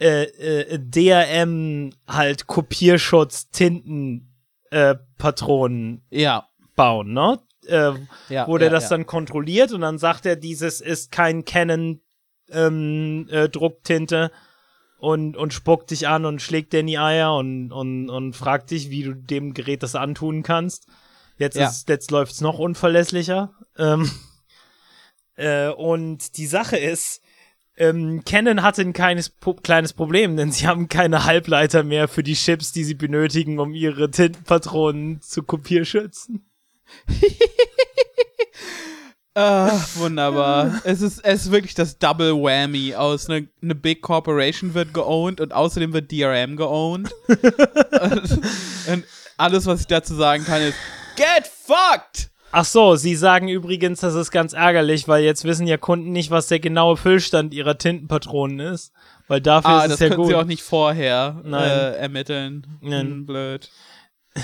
äh, äh, DRM halt Kopierschutz Tinten äh, Patronen Ja. bauen, ne? Äh, ja wo der ja, das ja. dann kontrolliert und dann sagt er, dieses ist kein Canon ähm, äh, Drucktinte und, und spuckt dich an und schlägt dir in die Eier und, und, und fragt dich, wie du dem Gerät das antun kannst. Jetzt, Ja. ist, jetzt läuft's noch unverlässlicher. Ähm, äh, und die Sache ist, ähm, Canon hatte ein kleines, kleines Problem, denn sie haben keine Halbleiter mehr für die Chips, die sie benötigen, um ihre Tintenpatronen zu kopierschützen. Ah, wunderbar. es, ist, es ist wirklich das Double Whammy aus eine ne Big Corporation wird geowned und außerdem wird DRM geowned. und, und alles, was ich dazu sagen kann, ist Get fucked! Ach so, Sie sagen übrigens, das ist ganz ärgerlich, weil jetzt wissen ja Kunden nicht, was der genaue Füllstand ihrer Tintenpatronen ist. Weil dafür Ah, ist das es ja können gut. sie auch nicht vorher. Äh, ermitteln. Nein. Hm, blöd.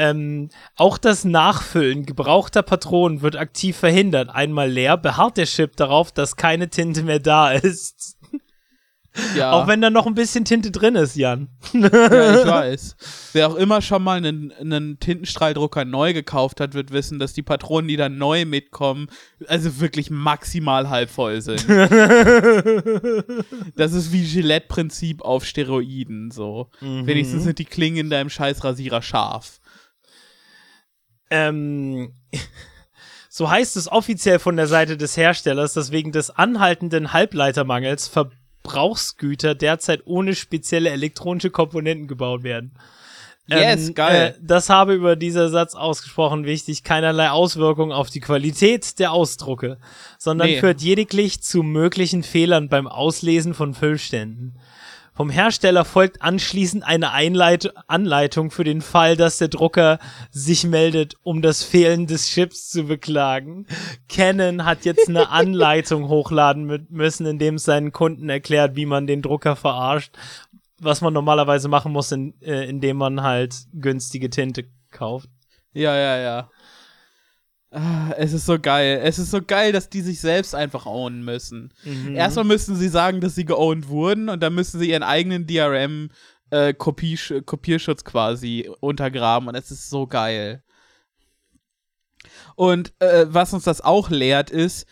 Ähm, auch das Nachfüllen gebrauchter Patronen wird aktiv verhindert. Einmal leer beharrt der Chip darauf, dass keine Tinte mehr da ist. Ja. Auch wenn da noch ein bisschen Tinte drin ist, Jan. Ja, ich weiß. Wer auch immer schon mal einen, einen Tintenstrahldrucker neu gekauft hat, wird wissen, dass die Patronen, die dann neu mitkommen, also wirklich maximal halb voll sind. das ist wie Gillette-Prinzip auf Steroiden, so. Wenigstens sind die Klingen in deinem Scheißrasierer scharf. Ähm, so heißt es offiziell von der Seite des Herstellers, dass wegen des anhaltenden Halbleitermangels Verbrauchsgüter derzeit ohne spezielle elektronische Komponenten gebaut werden. Yes, geil. Äh, das habe über dieser Satz ausgesprochen wichtig keinerlei Auswirkung auf die Qualität der Ausdrucke, sondern Nee. führt lediglich zu möglichen Fehlern beim Auslesen von Füllständen. Vom Hersteller folgt anschließend eine Einleit Anleitung für den Fall, dass der Drucker sich meldet, um das Fehlen des Chips zu beklagen. Canon hat jetzt eine Anleitung hochladen mü- müssen, in dem es seinen Kunden erklärt, wie man den Drucker verarscht, was man normalerweise machen muss, in, äh, indem man halt günstige Tinte kauft. Ja, ja, ja. Ah, es ist so geil. Es ist so geil, dass die sich selbst einfach ownen müssen. Mhm. Erstmal müssen sie sagen, dass sie geowned wurden und dann müssen sie ihren eigenen DRM äh, Kopiesch Kopierschutz quasi untergraben und es ist so geil. Und äh, was uns das auch lehrt ist,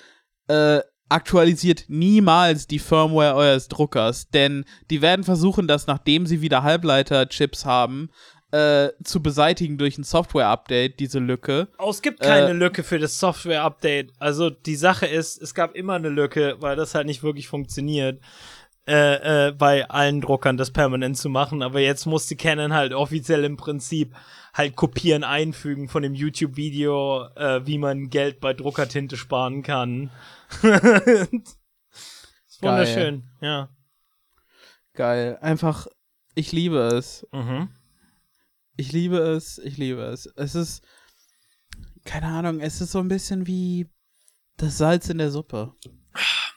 äh, aktualisiert niemals die Firmware eures Druckers, denn die werden versuchen, das nachdem sie wieder Halbleiter-Chips haben, äh, zu beseitigen durch ein Software-Update, diese Lücke. Oh, es gibt keine Äh, Lücke für das Software-Update. Also die Sache ist, es gab immer eine Lücke, weil das halt nicht wirklich funktioniert, äh, äh, bei allen Druckern das permanent zu machen. Aber jetzt musste Canon halt offiziell im Prinzip halt Kopieren einfügen von dem YouTube-Video, äh, wie man Geld bei Druckertinte sparen kann. wunderschön, ja. Geil. Einfach, ich liebe es. Mhm. Ich liebe es, ich liebe es. Es ist, keine Ahnung, es ist so ein bisschen wie das Salz in der Suppe.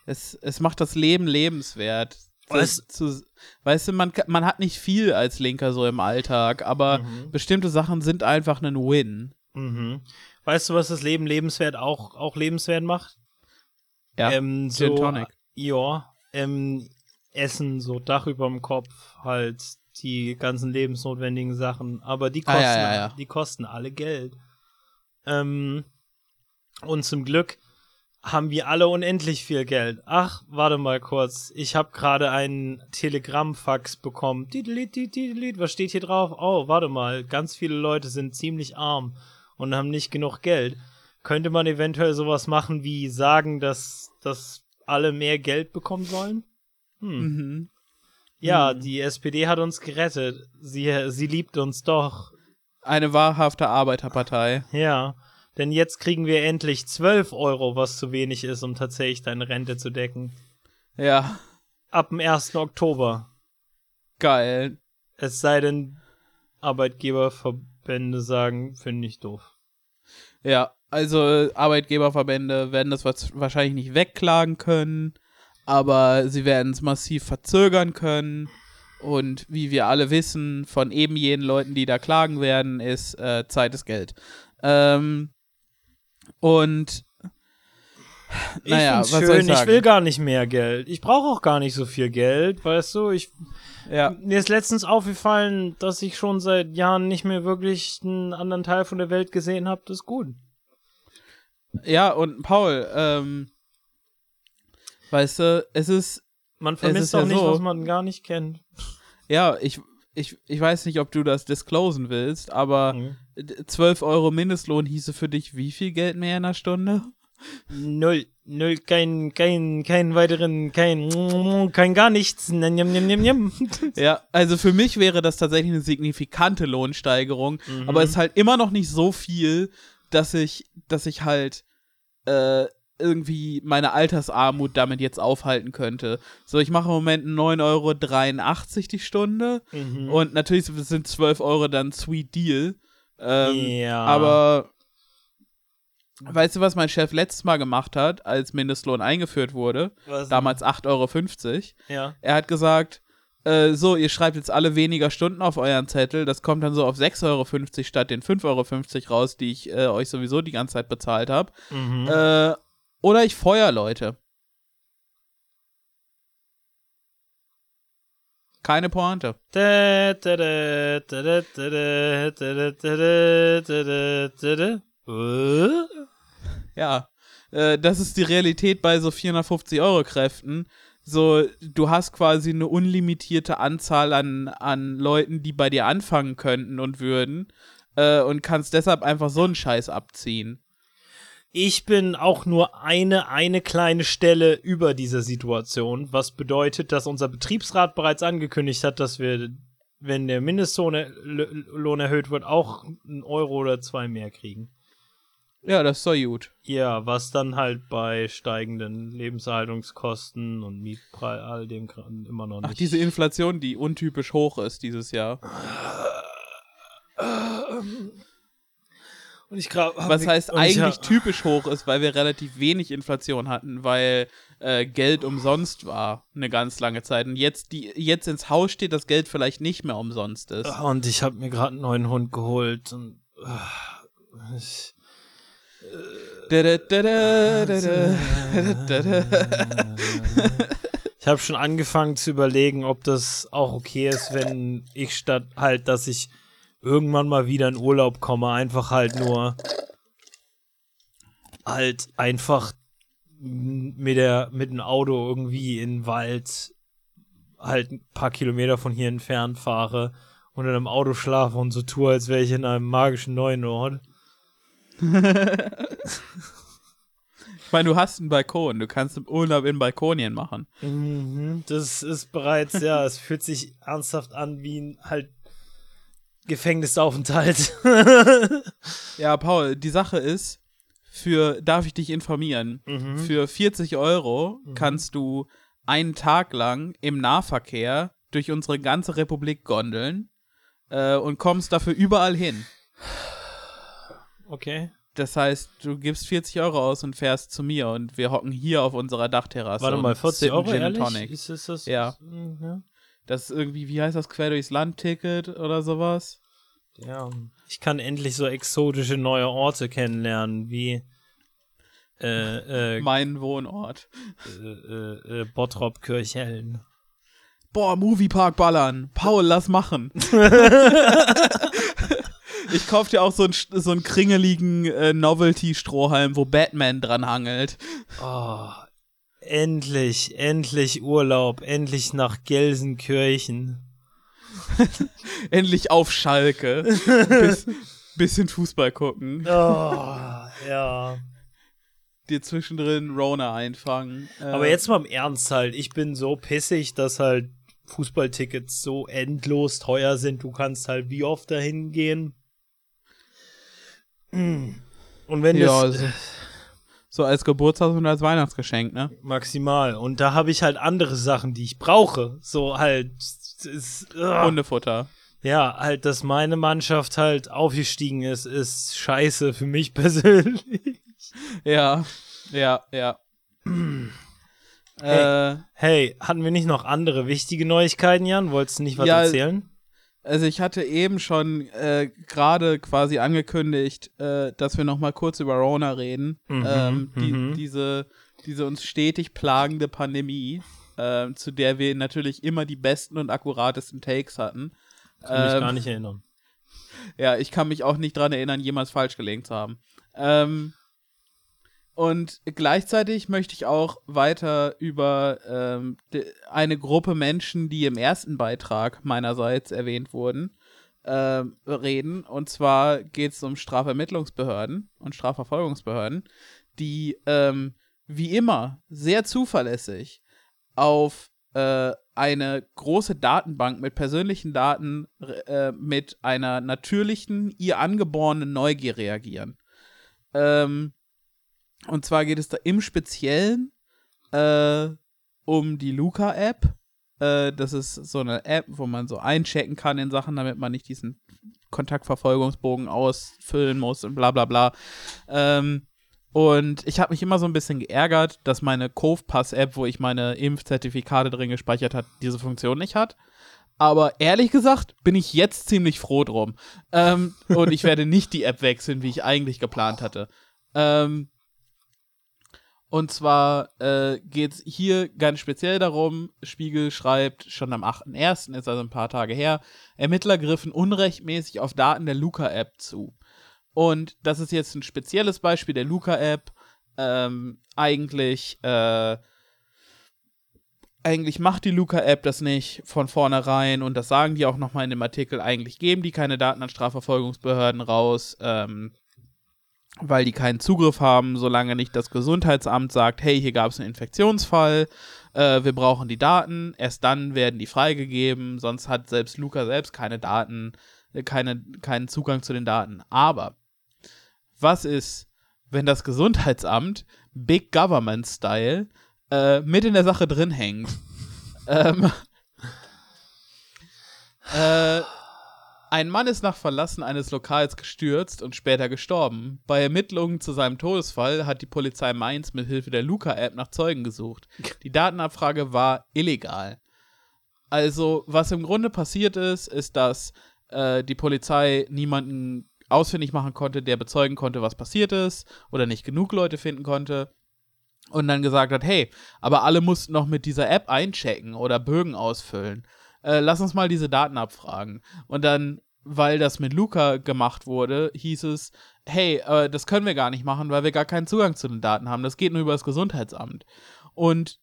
Es, es macht das Leben lebenswert. Weißt- Zu, zu, weißt du, man, man hat nicht viel als Linker so im Alltag, aber Mhm. bestimmte Sachen sind einfach ein Win. Mhm. Weißt du, was das Leben lebenswert auch, auch lebenswert macht? Ja, ähm, so, Gin Tonic. Ja, ähm, Essen, so Dach über dem Kopf, halt die ganzen lebensnotwendigen Sachen. Aber die Ah, kosten, ja, ja, ja. die kosten alle Geld. Ähm, und zum Glück haben wir alle unendlich viel Geld. Ach, warte mal kurz. Ich habe gerade einen Telegrammfax bekommen. Was steht hier drauf? Oh, warte mal. Ganz viele Leute sind ziemlich arm und haben nicht genug Geld. Könnte man eventuell sowas machen wie sagen, dass, dass alle mehr Geld bekommen sollen? Hm. Mhm. Ja, Hm. die SPD hat uns gerettet. Sie, sie liebt uns doch. Eine wahrhafte Arbeiterpartei. Ja. Denn jetzt kriegen wir endlich 12 Euro, was zu wenig ist, um tatsächlich deine Rente zu decken. Ja, Ab dem 1. Oktober. geil. Es sei denn, Arbeitgeberverbände sagen, finde ich doof. Ja, also Arbeitgeberverbände werden das wa- wahrscheinlich nicht wegklagen können, aber sie werden es massiv verzögern können. Und wie wir alle wissen, von eben jenen Leuten, die da klagen werden, ist äh, Zeit ist Geld. Ähm, und Ich naja, find's was schön, soll ich ich, sagen? will gar nicht mehr Geld. Ich brauche auch gar nicht so viel Geld, weißt du? Ich, ja, mir ist letztens aufgefallen, dass ich schon seit Jahren nicht mehr wirklich einen anderen Teil von der Welt gesehen habe. Das ist gut. ja, und Paul, ähm, weißt du, es ist Man vermisst ja auch nicht, so. was man gar nicht kennt. Ja, ich, ich, ich weiß nicht, ob du das disclosen willst, aber Mhm. d- 12 Euro Mindestlohn hieße für dich wie viel Geld mehr in einer Stunde? Null, null, kein, kein, kein weiteren, kein, kein gar nichts. Ja, also für mich wäre das tatsächlich eine signifikante Lohnsteigerung, aber es ist halt immer noch nicht so viel, dass ich, dass ich halt äh, irgendwie meine Altersarmut damit jetzt aufhalten könnte. So, ich mache im Moment 9,83 Euro die Stunde Mhm. und natürlich sind 12 Euro dann Sweet Deal. Ähm, ja. Aber weißt du, was mein Chef letztes Mal gemacht hat, als Mindestlohn eingeführt wurde? Was? Damals 8,50 Euro. Ja. Er hat gesagt, äh, so, ihr schreibt jetzt alle weniger Stunden auf euren Zettel. Das kommt dann so auf 6,50 Euro statt den 5,50 Euro raus, die ich äh, euch sowieso die ganze Zeit bezahlt habe. Mhm. Äh, oder ich feuer Leute. Keine Pointe. Ja, das ist die Realität bei so 450 Euro Kräften. So, du hast quasi eine unlimitierte Anzahl an, an Leuten, die bei dir anfangen könnten und würden äh, und kannst deshalb einfach so einen Scheiß abziehen. Ich bin auch nur eine, eine kleine Stelle über dieser Situation, was bedeutet, dass unser Betriebsrat bereits angekündigt hat, dass wir, wenn der Mindestlohn erhöht wird, auch einen Euro oder zwei mehr kriegen. Ja, das ist doch gut. Ja, was dann halt bei steigenden Lebenserhaltungskosten und Mietpreis, all dem immer noch nicht. Ach, diese Inflation, die untypisch hoch ist dieses Jahr. und ich grad, Was heißt eigentlich hab- typisch hoch ist, weil wir relativ wenig Inflation hatten, weil äh, Geld umsonst war eine ganz lange Zeit. Und jetzt, die, jetzt ins Haus steht, dass Geld vielleicht nicht mehr umsonst ist. Und ich habe mir gerade einen neuen Hund geholt und äh, ich, ich habe schon angefangen zu überlegen, ob das auch okay ist, wenn ich statt halt, dass ich irgendwann mal wieder in Urlaub komme, einfach halt nur halt einfach mit der mit dem Auto irgendwie in den Wald halt ein paar Kilometer von hier entfernt fahre und in einem Auto schlafe und so tue, als wäre ich in einem magischen neuen Ort. Ich meine, du hast einen Balkon, du kannst im Urlaub in Balkonien machen. Mhm, das ist bereits, ja, es fühlt sich ernsthaft an wie ein halt Gefängnisaufenthalt. Ja, Paul, die Sache ist, für, darf ich dich informieren, Mhm. für 40 Euro kannst du einen Tag lang im Nahverkehr durch unsere ganze Republik gondeln. äh, und kommst dafür überall hin. Okay. Das heißt, du gibst 40 Euro aus und fährst zu mir und wir hocken hier auf unserer Dachterrasse. Warte mal, 40 sippen Euro, Gin ehrlich? Tonic. Ist, ist das? Ja. ja. Das ist irgendwie, wie heißt das, quer durchs Land-Ticket oder sowas? Ja, ich kann endlich so exotische neue Orte kennenlernen, wie äh, äh, Mein Wohnort. äh, äh, äh, Bottrop Kirchhellen. Boah, Moviepark ballern. Paul, lass machen. ich kauf dir auch so einen, so einen kringeligen äh, Novelty-Strohhalm, wo Batman dran hangelt. Oh, endlich, endlich Urlaub, endlich nach Gelsenkirchen. Endlich auf Schalke. Bis, bisschen Fußball gucken. Oh, ja. Dir zwischendrin Rona einfangen. Äh, Aber jetzt mal im Ernst halt, ich bin so pissig, dass halt Fußballtickets so endlos teuer sind. Du kannst halt wie oft dahin gehen. Und wenn Ja, das so, so als Geburtstags- und als Weihnachtsgeschenk, ne? maximal. Und da habe ich halt andere Sachen, die ich brauche. So halt. Ist, ugh. Hundefutter. ja, halt, dass meine Mannschaft halt aufgestiegen ist, ist scheiße für mich persönlich. Ja, ja, ja. Hey. Äh, Hey, hatten wir nicht noch andere wichtige Neuigkeiten, Jan? Wolltest du nicht was Ja, erzählen? Also ich hatte eben schon äh, gerade quasi angekündigt, äh, dass wir noch mal kurz über Rona reden. Mhm, ähm, die, mhm. diese, diese uns stetig plagende Pandemie, ähm, zu der wir natürlich immer die besten und akkuratesten Takes hatten. Kann mich Ähm, gar nicht erinnern. Ja, ich kann mich auch nicht dran erinnern, jemals falsch gelegen zu haben. Ähm, und gleichzeitig möchte ich auch weiter über ähm, eine Gruppe Menschen, die im ersten Beitrag meinerseits erwähnt wurden, ähm, reden. Und zwar geht es um Strafermittlungsbehörden und Strafverfolgungsbehörden, die ähm, wie immer sehr zuverlässig auf äh, eine große Datenbank mit persönlichen Daten äh, mit einer natürlichen, ihr angeborenen Neugier reagieren. Ähm, und zwar geht es da im Speziellen äh, um die Luca-App. Äh, das ist so eine App, wo man so einchecken kann in Sachen, damit man nicht diesen Kontaktverfolgungsbogen ausfüllen muss und bla bla bla. Ähm, und ich habe mich immer so ein bisschen geärgert, dass meine Cove-Pass-App, wo ich meine Impfzertifikate drin gespeichert hat, diese Funktion nicht hat. Aber ehrlich gesagt bin ich jetzt ziemlich froh drum. Ähm, und ich werde nicht die App wechseln, wie ich eigentlich geplant hatte. Ähm, und zwar äh, geht es hier ganz speziell darum, Spiegel schreibt, schon am 8.1., ist also ein paar Tage her, Ermittler griffen unrechtmäßig auf Daten der Luca-App zu. Und das ist jetzt ein spezielles Beispiel der Luca-App. Ähm, eigentlich, äh, eigentlich macht die Luca-App das nicht von vornherein und das sagen die auch nochmal in dem Artikel. Eigentlich geben die keine Daten an Strafverfolgungsbehörden raus, ähm, weil die keinen Zugriff haben, solange nicht das Gesundheitsamt sagt, hey, hier gab es einen Infektionsfall, äh, wir brauchen die Daten. Erst dann werden die freigegeben, sonst hat selbst Luca selbst keine Daten, äh, keine, keinen Zugang zu den Daten. Aber was ist, wenn das Gesundheitsamt Big Government Style äh, mit in der Sache drin hängt? ähm, äh, ein Mann ist nach Verlassen eines Lokals gestürzt und später gestorben. Bei Ermittlungen zu seinem Todesfall hat die Polizei Mainz mit Hilfe der Luca-App nach Zeugen gesucht. Die Datenabfrage war illegal. Also, was im Grunde passiert ist, ist, dass äh, die Polizei niemanden ausfindig machen konnte, der bezeugen konnte, was passiert ist, oder nicht genug Leute finden konnte. Und dann gesagt hat, hey, aber alle mussten noch mit dieser App einchecken oder Bögen ausfüllen. Äh, lass uns mal diese Daten abfragen. Und dann, weil das mit Luca gemacht wurde, hieß es, hey, äh, das können wir gar nicht machen, weil wir gar keinen Zugang zu den Daten haben. Das geht nur über das Gesundheitsamt. Und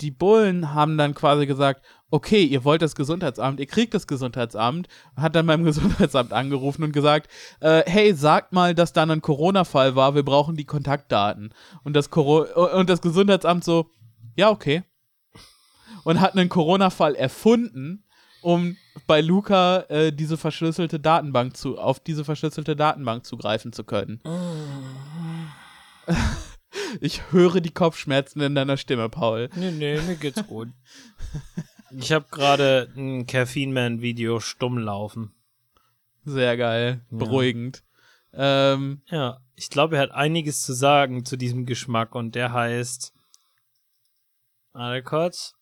die Bullen haben dann quasi gesagt, okay, ihr wollt das Gesundheitsamt, ihr kriegt das Gesundheitsamt, hat dann beim Gesundheitsamt angerufen und gesagt, äh, hey, sagt mal, dass da ein Corona-Fall war, wir brauchen die Kontaktdaten. Und das, Coro und das Gesundheitsamt so, ja, okay. Und hat einen Corona-Fall erfunden, um bei Luca äh, diese verschlüsselte Datenbank zu, auf diese verschlüsselte Datenbank zugreifen zu können. Ich höre die Kopfschmerzen in deiner Stimme, Paul. Nee, nee, mir geht's gut. Ich habe gerade ein Caffeine Man Video stumm laufen. Sehr geil. Ja. Beruhigend. Ähm, Ja, ich glaube, er hat einiges zu sagen zu diesem Geschmack und der heißt. Warte kurz.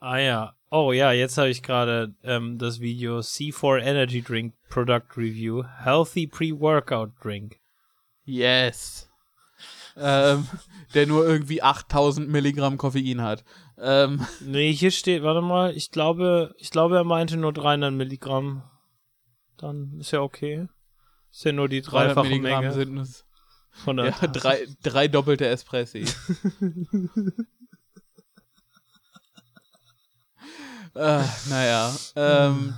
Ah ja. Oh ja, jetzt habe ich gerade ähm, das Video C4 Energy Drink Product Review. Healthy Pre-Workout Drink. yes. ähm, der nur irgendwie 8000 Milligramm Koffein hat. Ähm, Nee, hier steht, warte mal, ich glaube, ich glaube, er meinte nur 300 Milligramm. Dann ist ja okay. Ist ja nur die 300 dreifache Milligramm Menge sind es. von der Ja, drei, drei doppelte Espressi. äh, naja. Ähm,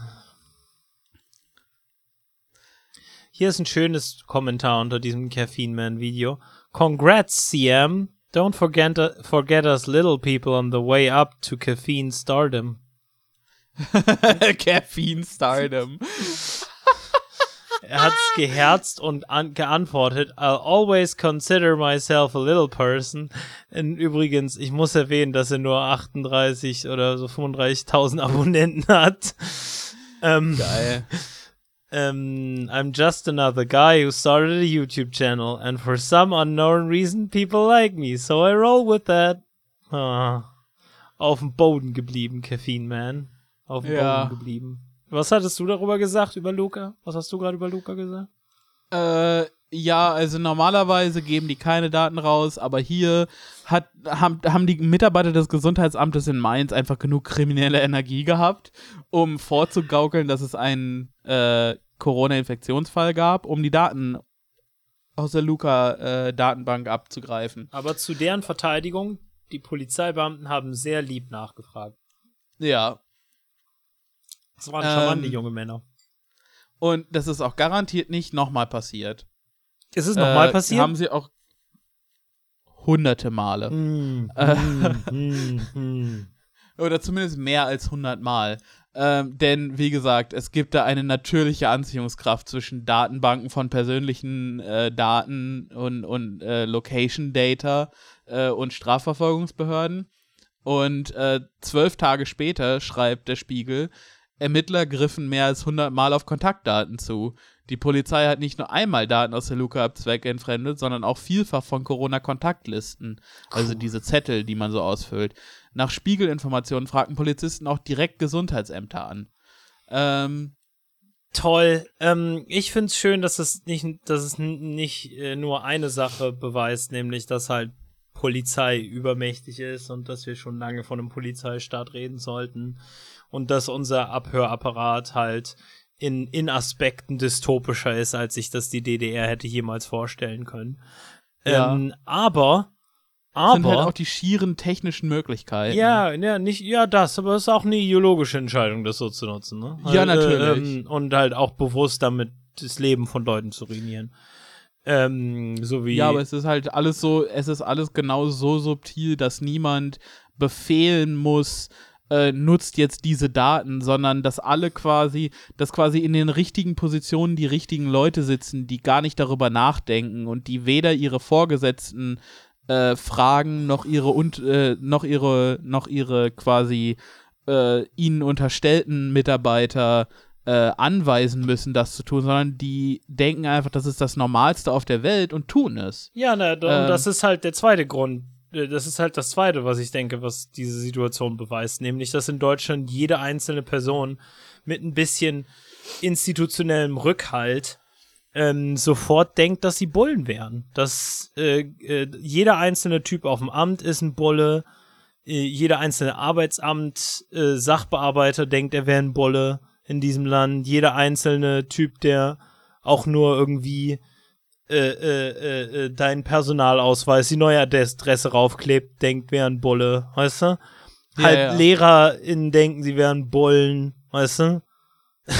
Hier ist ein schönes Kommentar unter diesem Caffeine Man Video. Congrats, CM. Don't forget, forget us little people on the way up to caffeine stardom. Caffeine Stardom. Er hat's geherzt und an geantwortet, I'll always consider myself a little person. Und übrigens, ich muss erwähnen, dass er nur 38 oder so 35.000 Abonnenten hat. Ähm, Geil. Um, I'm just another guy who started a YouTube channel, and for some unknown reason, people like me, so I roll with that. Ah. Auf dem Boden geblieben, Caffeine Man. Auf dem Ja. Boden geblieben. Was hattest du darüber gesagt, über Luca? Was hast du gerade über Luca gesagt? Äh, ja, also normalerweise geben die keine Daten raus, aber hier hat, haben, haben die Mitarbeiter des Gesundheitsamtes in Mainz einfach genug kriminelle Energie gehabt, um vorzugaukeln, dass es einen äh, Corona-Infektionsfall gab, um die Daten aus der Luca-Datenbank abzugreifen. Aber zu deren Verteidigung, die Polizeibeamten haben sehr lieb nachgefragt. Ja. Das waren Ähm, charmante junge Männer. Und das ist auch garantiert nicht nochmal passiert. Ist es nochmal Äh, passiert? Haben sie auch hunderte Male. Hm, Äh. hm, hm. Oder zumindest mehr als 100 Mal. Ähm, denn, wie gesagt, es gibt da eine natürliche Anziehungskraft zwischen Datenbanken von persönlichen äh, Daten und, und äh, Location Data äh, und Strafverfolgungsbehörden. Und äh, zwölf Tage später schreibt der Spiegel, Ermittler griffen mehr als 100 Mal auf Kontaktdaten zu. Die Polizei hat nicht nur einmal Daten aus der Luca-App-Zweck entfremdet, sondern auch vielfach von Corona-Kontaktlisten. Also diese Zettel, die man so ausfüllt. Nach Spiegelinformationen fragten Polizisten auch direkt Gesundheitsämter an. Ähm, Toll. Ähm, ich finde es schön, dass es nicht, dass es nicht äh, nur eine Sache beweist, nämlich dass halt Polizei übermächtig ist und dass wir schon lange von einem Polizeistaat reden sollten und dass unser Abhörapparat halt in, in Aspekten dystopischer ist, als sich das die DDR hätte jemals vorstellen können. Ja. Ähm, aber, sind halt aber, auch die schieren technischen Möglichkeiten. ja, ja, nicht, ja, das, aber es ist auch eine ideologische Entscheidung, das so zu nutzen, ne? Ja, Äh, natürlich. Ähm, und halt auch bewusst damit das Leben von Leuten zu ruinieren. Ähm, so wie. Ja, aber es ist halt alles so, es ist alles genau so subtil, dass niemand befehlen muss, äh, nutzt jetzt diese Daten, sondern dass alle quasi, dass quasi in den richtigen Positionen die richtigen Leute sitzen, die gar nicht darüber nachdenken und die weder ihre Vorgesetzten äh, fragen, noch ihre und äh, noch ihre, noch ihre quasi äh, ihnen unterstellten Mitarbeiter äh, anweisen müssen, das zu tun, sondern die denken einfach, das ist das Normalste auf der Welt und tun es. ja, na, und ähm, das ist halt der zweite Grund. Äh, Das ist halt das zweite, was ich denke, was diese Situation beweist, nämlich, dass in Deutschland jede einzelne Person mit ein bisschen institutionellem Rückhalt ähm, sofort denkt, dass sie Bullen wären. Dass äh, äh, jeder einzelne Typ auf dem Amt ist ein Bulle, äh, jeder einzelne Arbeitsamt, äh, Sachbearbeiter denkt, er wäre ein Bulle in diesem Land. Jeder einzelne Typ, der auch nur irgendwie äh, äh, äh, deinen Personalausweis, die neue Adresse raufklebt, denkt, wäre ein Bulle, weißt du? Ja, halt ja. LehrerInnen denken, sie wären Bullen, weißt du?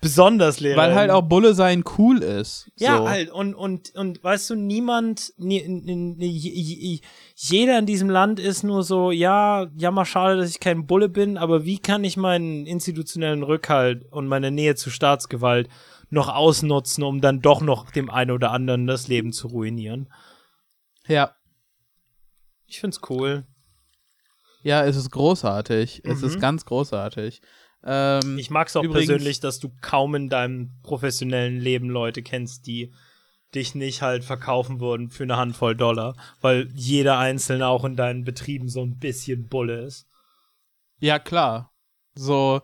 Besonders Lehrer. Weil halt auch Bulle sein cool ist. Ja, so. halt, und, und, und weißt du, niemand, nie, nie, nie, je- jeder in diesem Land ist nur so, ja, ja, mal schade, dass ich kein Bulle bin, aber wie kann ich meinen institutionellen Rückhalt und meine Nähe zur Staatsgewalt noch ausnutzen, um dann doch noch dem einen oder anderen das Leben zu ruinieren? Ja. Ich find's cool. Ja, es ist großartig. Es Mhm. ist ganz großartig. Ähm, Ich mag es auch Übrigens- persönlich, dass du kaum in deinem professionellen Leben Leute kennst, die dich nicht halt verkaufen würden für eine Handvoll Dollar, weil jeder Einzelne auch in deinen Betrieben so ein bisschen Bulle ist. Ja, klar. So,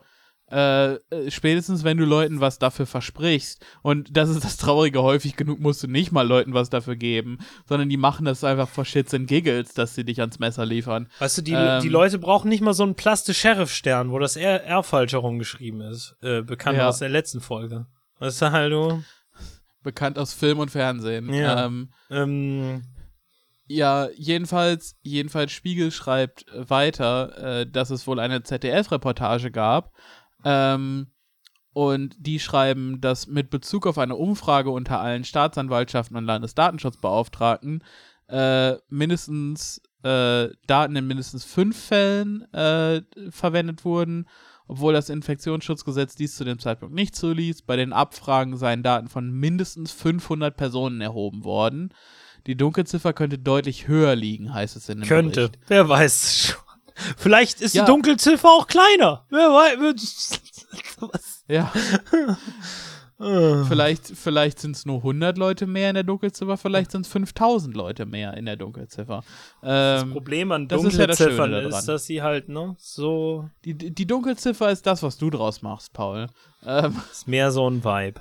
äh, äh, spätestens wenn du Leuten was dafür versprichst, und das ist das Traurige, häufig genug musst du nicht mal Leuten was dafür geben, sondern die machen das einfach for shits and giggles, dass sie dich ans Messer liefern. Weißt du, die, Ähm. die Leute brauchen nicht mal so einen Plaste-Sheriff-Stern, wo das R, R falsch herumgeschrieben ist. Äh, bekannt Ja. aus der letzten Folge. Weißt du, halt du? Bekannt aus Film und Fernsehen. Ja. Ähm, Ähm, Ja, jedenfalls, jedenfalls Spiegel schreibt weiter, äh, dass es wohl eine ZDF-Reportage gab. Ähm, und die schreiben, dass mit Bezug auf eine Umfrage unter allen Staatsanwaltschaften und Landesdatenschutzbeauftragten äh, mindestens äh, Daten in mindestens fünf Fällen äh, verwendet wurden, obwohl das Infektionsschutzgesetz dies zu dem Zeitpunkt nicht zuließ. Bei den Abfragen seien Daten von mindestens 500 Personen erhoben worden. Die Dunkelziffer könnte deutlich höher liegen, heißt es in dem könnte. Bericht. Wer weiß schon. Vielleicht ist Ja. die Dunkelziffer auch kleiner. Wer weiß. Ja, vielleicht, vielleicht sind es nur 100 Leute mehr in der Dunkelziffer, vielleicht sind es 5000 Leute mehr in der Dunkelziffer. Das Ähm, Problem an das ist ja das Dunkelziffern ist, dass sie halt, ne, so die, die Dunkelziffer ist das, was du draus machst, Paul. Ähm, ist mehr so ein Vibe.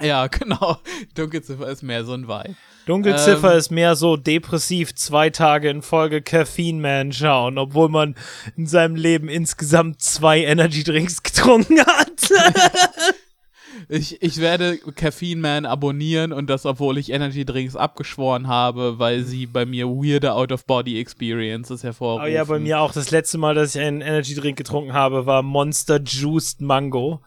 Ja, genau. Dunkelziffer ist mehr so ein Vibe. Dunkelziffer Ähm. ist mehr so depressiv zwei Tage in Folge Caffeine Man schauen, obwohl man in seinem Leben insgesamt zwei Energy Drinks getrunken hat. Ich, ich werde Caffeine Man abonnieren und das, obwohl ich Energy Drinks abgeschworen habe, weil sie bei mir weirde Out-of-Body-Experiences hervorrufen. Aber Oh ja, bei mir auch das letzte Mal, dass ich einen Energy Drink getrunken habe, war Monster Juiced Mango.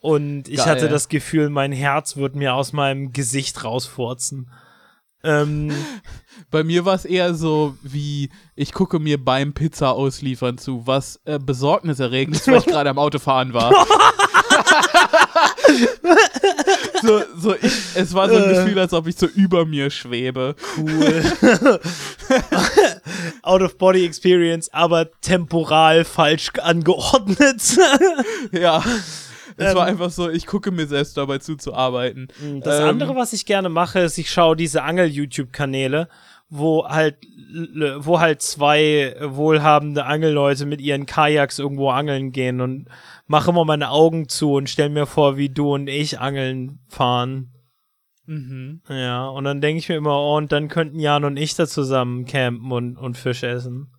Und ich Geil. hatte das Gefühl, mein Herz wird mir aus meinem Gesicht rausfurzen. Ähm, Bei mir war es eher so wie, ich gucke mir beim Pizza ausliefern zu, was äh, besorgniserregend ist, weil ich gerade am Autofahren war. so, so ich, es war so ein Äh. Gefühl, als ob ich so über mir schwebe. cool. Out of Body Experience, aber temporal falsch angeordnet. Ja. Es Ähm. war einfach so, ich gucke mir selbst dabei zu, zu arbeiten. Das Ähm, andere, was ich gerne mache, ist, ich schaue diese Angel-YouTube-Kanäle, wo halt, wo halt zwei wohlhabende Angelleute mit ihren Kajaks irgendwo angeln gehen und mache immer meine Augen zu und stell mir vor, wie du und ich angeln fahren. Mhm. Ja, und dann denke ich mir immer, oh, und dann könnten Jan und ich da zusammen campen und, und Fisch essen.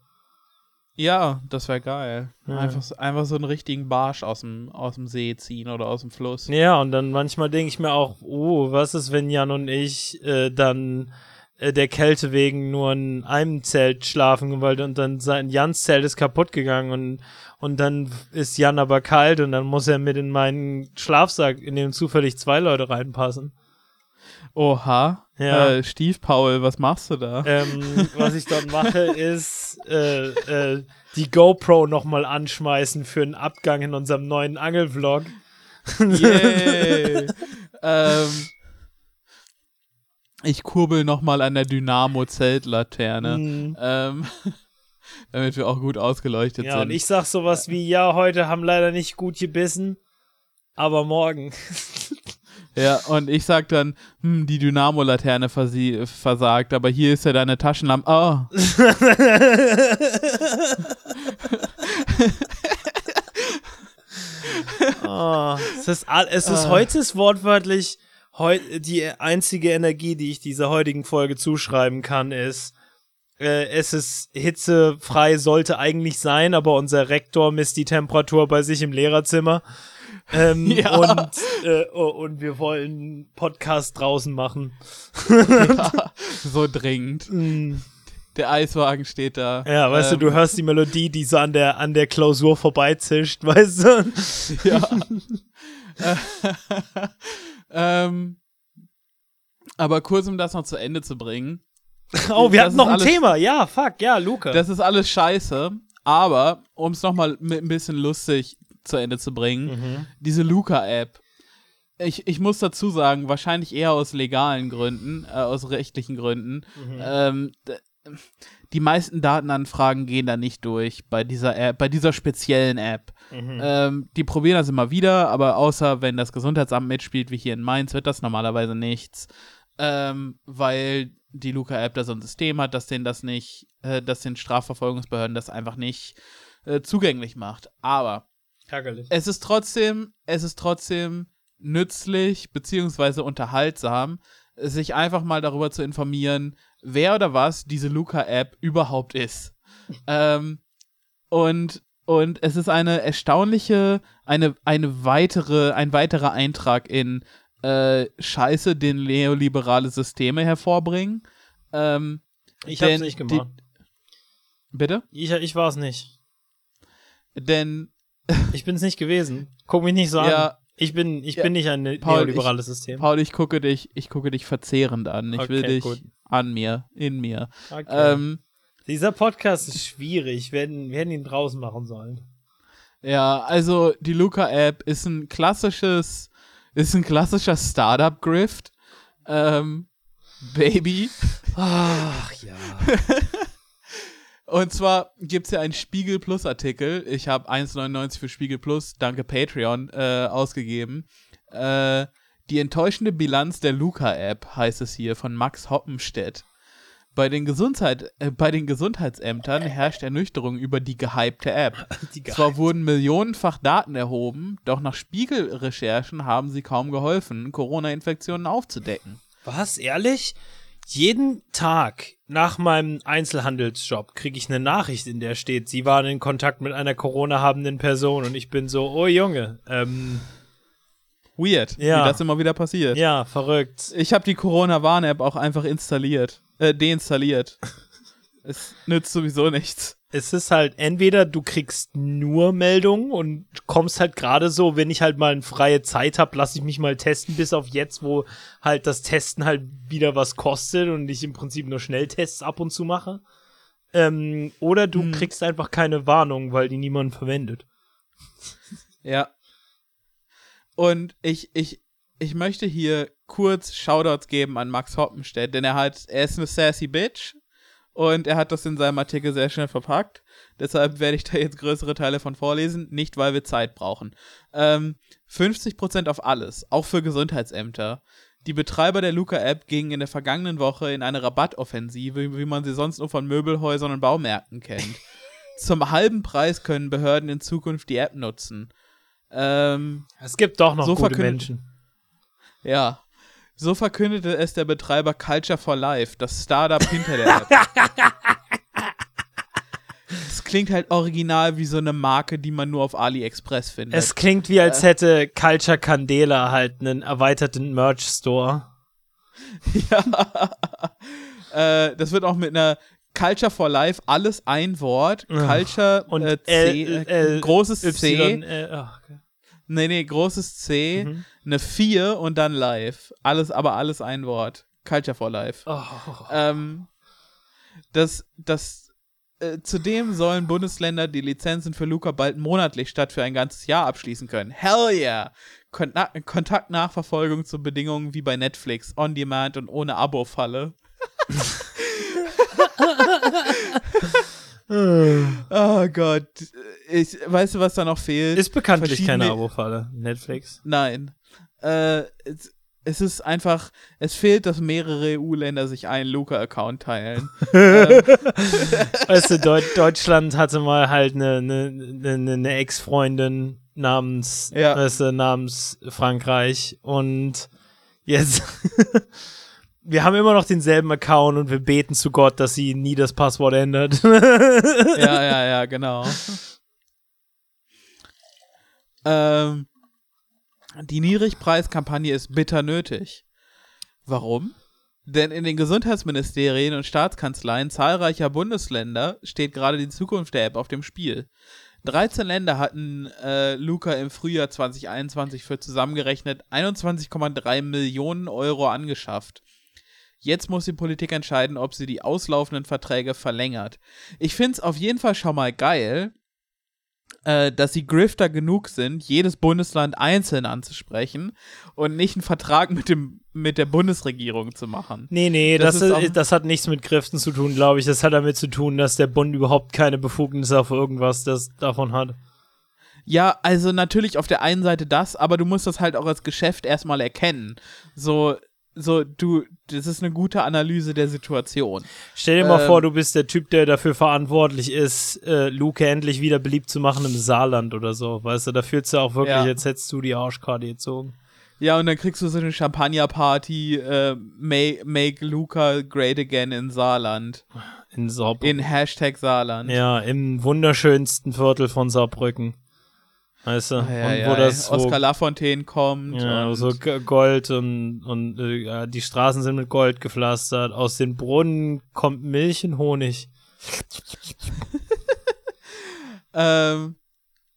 Ja, das wäre geil. Ja. Einfach, so- einfach so einen richtigen Barsch aus dem, aus dem See ziehen oder aus dem Fluss. Ja, und dann manchmal denke ich mir auch, oh, was ist, wenn Jan und ich äh, dann äh, der Kälte wegen nur in einem Zelt schlafen, weil und dann sein Jans Zelt ist kaputt gegangen und und dann ist Jan aber kalt und dann muss er mit in meinen Schlafsack, in dem zufällig zwei Leute reinpassen. Oha. Ja. Äh, Stief Paul, was machst du da? Ähm, was ich dann mache, ist äh, äh, die GoPro nochmal anschmeißen für einen Abgang in unserem neuen Angelvlog. Yay. ähm, ich kurbel nochmal an der Dynamo-Zeltlaterne, Mhm. ähm, damit wir auch gut ausgeleuchtet Ja, sind. und ich sag sowas wie, ja, heute haben leider nicht gut gebissen, aber morgen. ja, und ich sag dann, hm, die Dynamo-Laterne versagt, aber hier ist ja deine Taschenlampe. Oh, Oh, es ist, es ist Ah. heute ist wortwörtlich heu die einzige Energie, die ich dieser heutigen Folge zuschreiben kann, ist, äh, es ist hitzefrei, sollte eigentlich sein, aber unser Rektor misst die Temperatur bei sich im Lehrerzimmer. Ähm, Ja. und, äh, oh, und wir wollen Podcast draußen machen. ja, so dringend. Mm. Der Eiswagen steht da. Ja, weißt ähm, du, du hörst die Melodie, die so an der, an der Klausur vorbeizischt, weißt du? Ja. ähm, aber kurz, um das noch zu Ende zu bringen. Oh, wir hatten noch ein alles- Thema. Ja, fuck, ja, Luca. Das ist alles scheiße, aber um es nochmal mit ein bisschen lustig zu Ende zu bringen, Mhm. diese Luca-App. Ich, ich muss dazu sagen, wahrscheinlich eher aus legalen Gründen, äh, aus rechtlichen Gründen. Mhm. Ähm, die meisten Datenanfragen gehen da nicht durch bei dieser App, bei dieser speziellen App. Mhm. Ähm, die probieren das immer wieder, aber außer wenn das Gesundheitsamt mitspielt, wie hier in Mainz, wird das normalerweise nichts. Ähm, weil die Luca-App da so ein System hat, dass den das nicht, äh, dass den Strafverfolgungsbehörden das einfach nicht äh, zugänglich macht. Aber Ärgerlich. es ist trotzdem, es ist trotzdem nützlich beziehungsweise unterhaltsam, sich einfach mal darüber zu informieren, wer oder was diese Luca-App überhaupt ist. ähm, und, und es ist eine erstaunliche, eine, eine weitere, ein weiterer Eintrag in äh, Scheiße, den neoliberale Systeme hervorbringen. Ähm, Ich hab's nicht gemacht. bitte? Ich, ich war es nicht. Denn Ich bin's nicht gewesen. Guck mich nicht so an. Ja. Ich bin, ich Ja, bin nicht ein Paul, neoliberales System. Paul, ich gucke dich, ich gucke dich verzehrend an. Ich will Okay, dich gut. an mir, in mir. Okay. Ähm, Dieser Podcast ist schwierig. Wir hätten, wir hätten ihn draußen machen sollen. ja, also die Luca-App ist ein klassisches, ist ein klassischer Startup-Grift. Ähm, Baby. Ach ja. Und zwar gibt es ja einen Spiegel Plus Artikel. Ich habe 1,99 für Spiegel Plus, danke Patreon, äh, ausgegeben. Äh, die enttäuschende Bilanz der Luca-App heißt es hier von Max Hoppenstedt. Bei den, Gesundheit, äh, bei den Gesundheitsämtern herrscht Ernüchterung über die gehypte App. Die Zwar wurden millionenfach Daten erhoben, doch nach Spiegel-Recherchen haben sie kaum geholfen, Corona-Infektionen aufzudecken. Was? Ehrlich? Jeden Tag nach meinem Einzelhandelsjob kriege ich eine Nachricht, in der steht, Sie waren in Kontakt mit einer Corona-habenden Person und ich bin so, oh Junge, ähm, Weird, Ja. wie das immer wieder passiert. ja, verrückt. Ich habe die Corona-Warn-App auch einfach installiert, äh, deinstalliert. Es nützt sowieso nichts. Es ist halt entweder du kriegst nur Meldungen und kommst halt gerade so, wenn ich halt mal eine freie Zeit habe, lasse ich mich mal testen, bis auf jetzt, wo halt das Testen halt wieder was kostet und ich im Prinzip nur Schnelltests ab und zu mache. Ähm, oder du Hm. kriegst einfach keine Warnung, weil die niemand verwendet. Ja. Und ich, ich, ich möchte hier kurz Shoutouts geben an Max Hoppenstedt, denn er hat, er ist eine sassy Bitch und er hat das in seinem Artikel sehr schnell verpackt. Deshalb werde ich da jetzt größere Teile von vorlesen, nicht weil wir Zeit brauchen. Ähm, 50% auf alles, auch für Gesundheitsämter. Die Betreiber der Luca-App gingen in der vergangenen Woche in eine Rabattoffensive, wie man sie sonst nur von Möbelhäusern und Baumärkten kennt. Zum halben Preis können Behörden in Zukunft die App nutzen. Ähm, Es gibt doch noch So gute Menschen. ja. So verkündete es der Betreiber Culture for Life, das Startup hinter der App. Es klingt halt original wie so eine Marke, die man nur auf AliExpress findet. Es klingt wie, als hätte Culture Candela halt einen erweiterten Merch-Store. ja. äh, das wird auch mit einer Culture for Life, alles ein Wort. Culture Und äh, C, L- äh, L- großes C. Nee, nee, großes C, Mhm. eine 4 und dann live. Alles, aber alles ein Wort. Culture for Life. Oh. Ähm, das, das, äh, zudem sollen Bundesländer die Lizenzen für Luca bald monatlich statt für ein ganzes Jahr abschließen können. Hell yeah! Konta Kontaktnachverfolgung zu Bedingungen wie bei Netflix, On Demand und ohne Abo-Falle. oh Gott. Ich, weißt du, was da noch fehlt? Ist bekanntlich keine Abo-Falle. Netflix. Nein. Äh, es, es ist einfach, es fehlt, dass mehrere EU-Länder sich einen Luca-Account teilen. ähm, Weißt du, Deut Deutschland hatte mal halt eine, eine, eine, eine Ex-Freundin namens, Ja. weißt du, namens Frankreich und jetzt wir haben immer noch denselben Account und wir beten zu Gott, dass sie nie das Passwort ändert. ja, ja, ja, genau. ähm, die Niedrigpreiskampagne ist bitter nötig. Warum? Denn in den Gesundheitsministerien und Staatskanzleien zahlreicher Bundesländer steht gerade die Zukunft der App auf dem Spiel. 13 Länder hatten äh, Luca im Frühjahr 2021 für zusammengerechnet 21,3 Millionen Euro angeschafft. Jetzt muss die Politik entscheiden, ob sie die auslaufenden Verträge verlängert. Ich finde es auf jeden Fall schon mal geil, äh, dass sie Grifter genug sind, jedes Bundesland einzeln anzusprechen und nicht einen Vertrag mit, dem, mit der Bundesregierung zu machen. Nee, nee, das, Das ist das hat nichts mit Griften zu tun, glaube ich. Das hat damit zu tun, dass der Bund überhaupt keine Befugnis auf irgendwas das davon hat. Ja, also natürlich auf der einen Seite das, aber du musst das halt auch als Geschäft erstmal erkennen. So, so, du, das ist eine gute Analyse der Situation. Stell dir mal Ähm, vor, du bist der Typ, der dafür verantwortlich ist, äh, Luke endlich wieder beliebt zu machen im Saarland oder so. Weißt du, da fühlst du auch wirklich, Ja. als hättest du die Arschkarte gezogen. Ja, und dann kriegst du so eine Champagnerparty, äh, make, make Luca great again in Saarland. In Saarbrücken. In Hashtag Saarland. Ja, im wunderschönsten Viertel von Saarbrücken. Weißt du? Ah, ja, und ja, wo das so, Oskar Lafontaine kommt. ja, und so Gold und, und äh, ja, die Straßen sind mit Gold gepflastert. Aus den Brunnen kommt Milch und Honig. Ähm,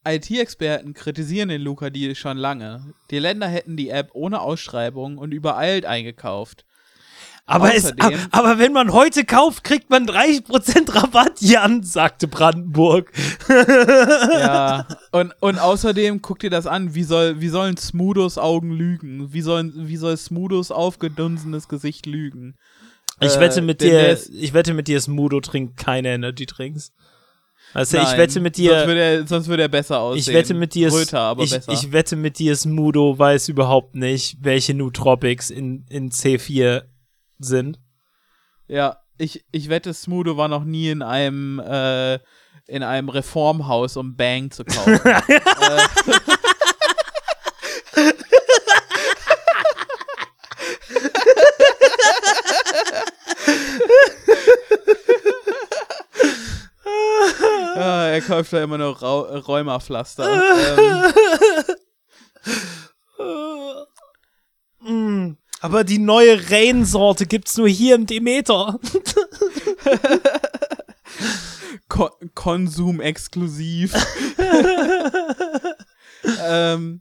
IT-Experten kritisieren den Luca-Deal schon lange. Die Länder hätten die App ohne Ausschreibung und übereilt eingekauft. Aber, es, Außerdem- a- aber wenn man heute kauft, kriegt man 30% Rabatt, Jan, sagte Brandenburg. Ja, und, und außerdem, guck dir das an, wie, soll, wie sollen Smudos Augen lügen? Wie, sollen, wie soll Smudos aufgedunsenes Gesicht lügen? Ich Äh, wette mit dir, ich wette mit dir, Smudo trinkt keine Energy Drinks. Also ich Nein, wette mit Sonst dir, würde er, sonst würde er besser aussehen. ich wette mit dir, Röter, aber ich, besser. ich wette mit dir, Smudo weiß überhaupt nicht, welche Nootropics in, in C4 sind. ja, ich, ich wette, Smudo war noch nie in einem, äh, in einem Reformhaus, um Bang zu kaufen. äh, ja, er kauft da immer nur Rau Rheumapflaster. ähm, aber die neue Rain-Sorte gibt's nur hier im Demeter. Ko Konsum exklusiv. ähm,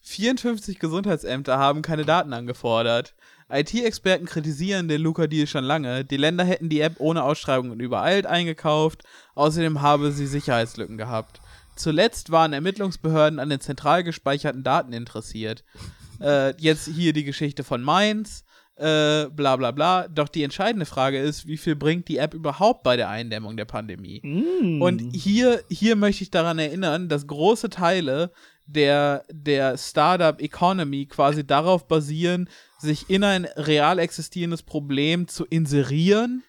54 Gesundheitsämter haben keine Daten angefordert. IT-Experten kritisieren den Luca-Deal schon lange. Die Länder hätten die App ohne Ausschreibung und übereilt eingekauft. Außerdem habe sie Sicherheitslücken gehabt. Zuletzt waren Ermittlungsbehörden an den zentral gespeicherten Daten interessiert. Äh, jetzt hier die Geschichte von Mainz. Äh, bla bla bla. Doch die entscheidende Frage ist, wie viel bringt die App überhaupt bei der Eindämmung der Pandemie? Und hier, hier möchte ich daran erinnern, dass große Teile der, der Startup Economy quasi darauf basieren, sich in ein real existierendes Problem zu inserieren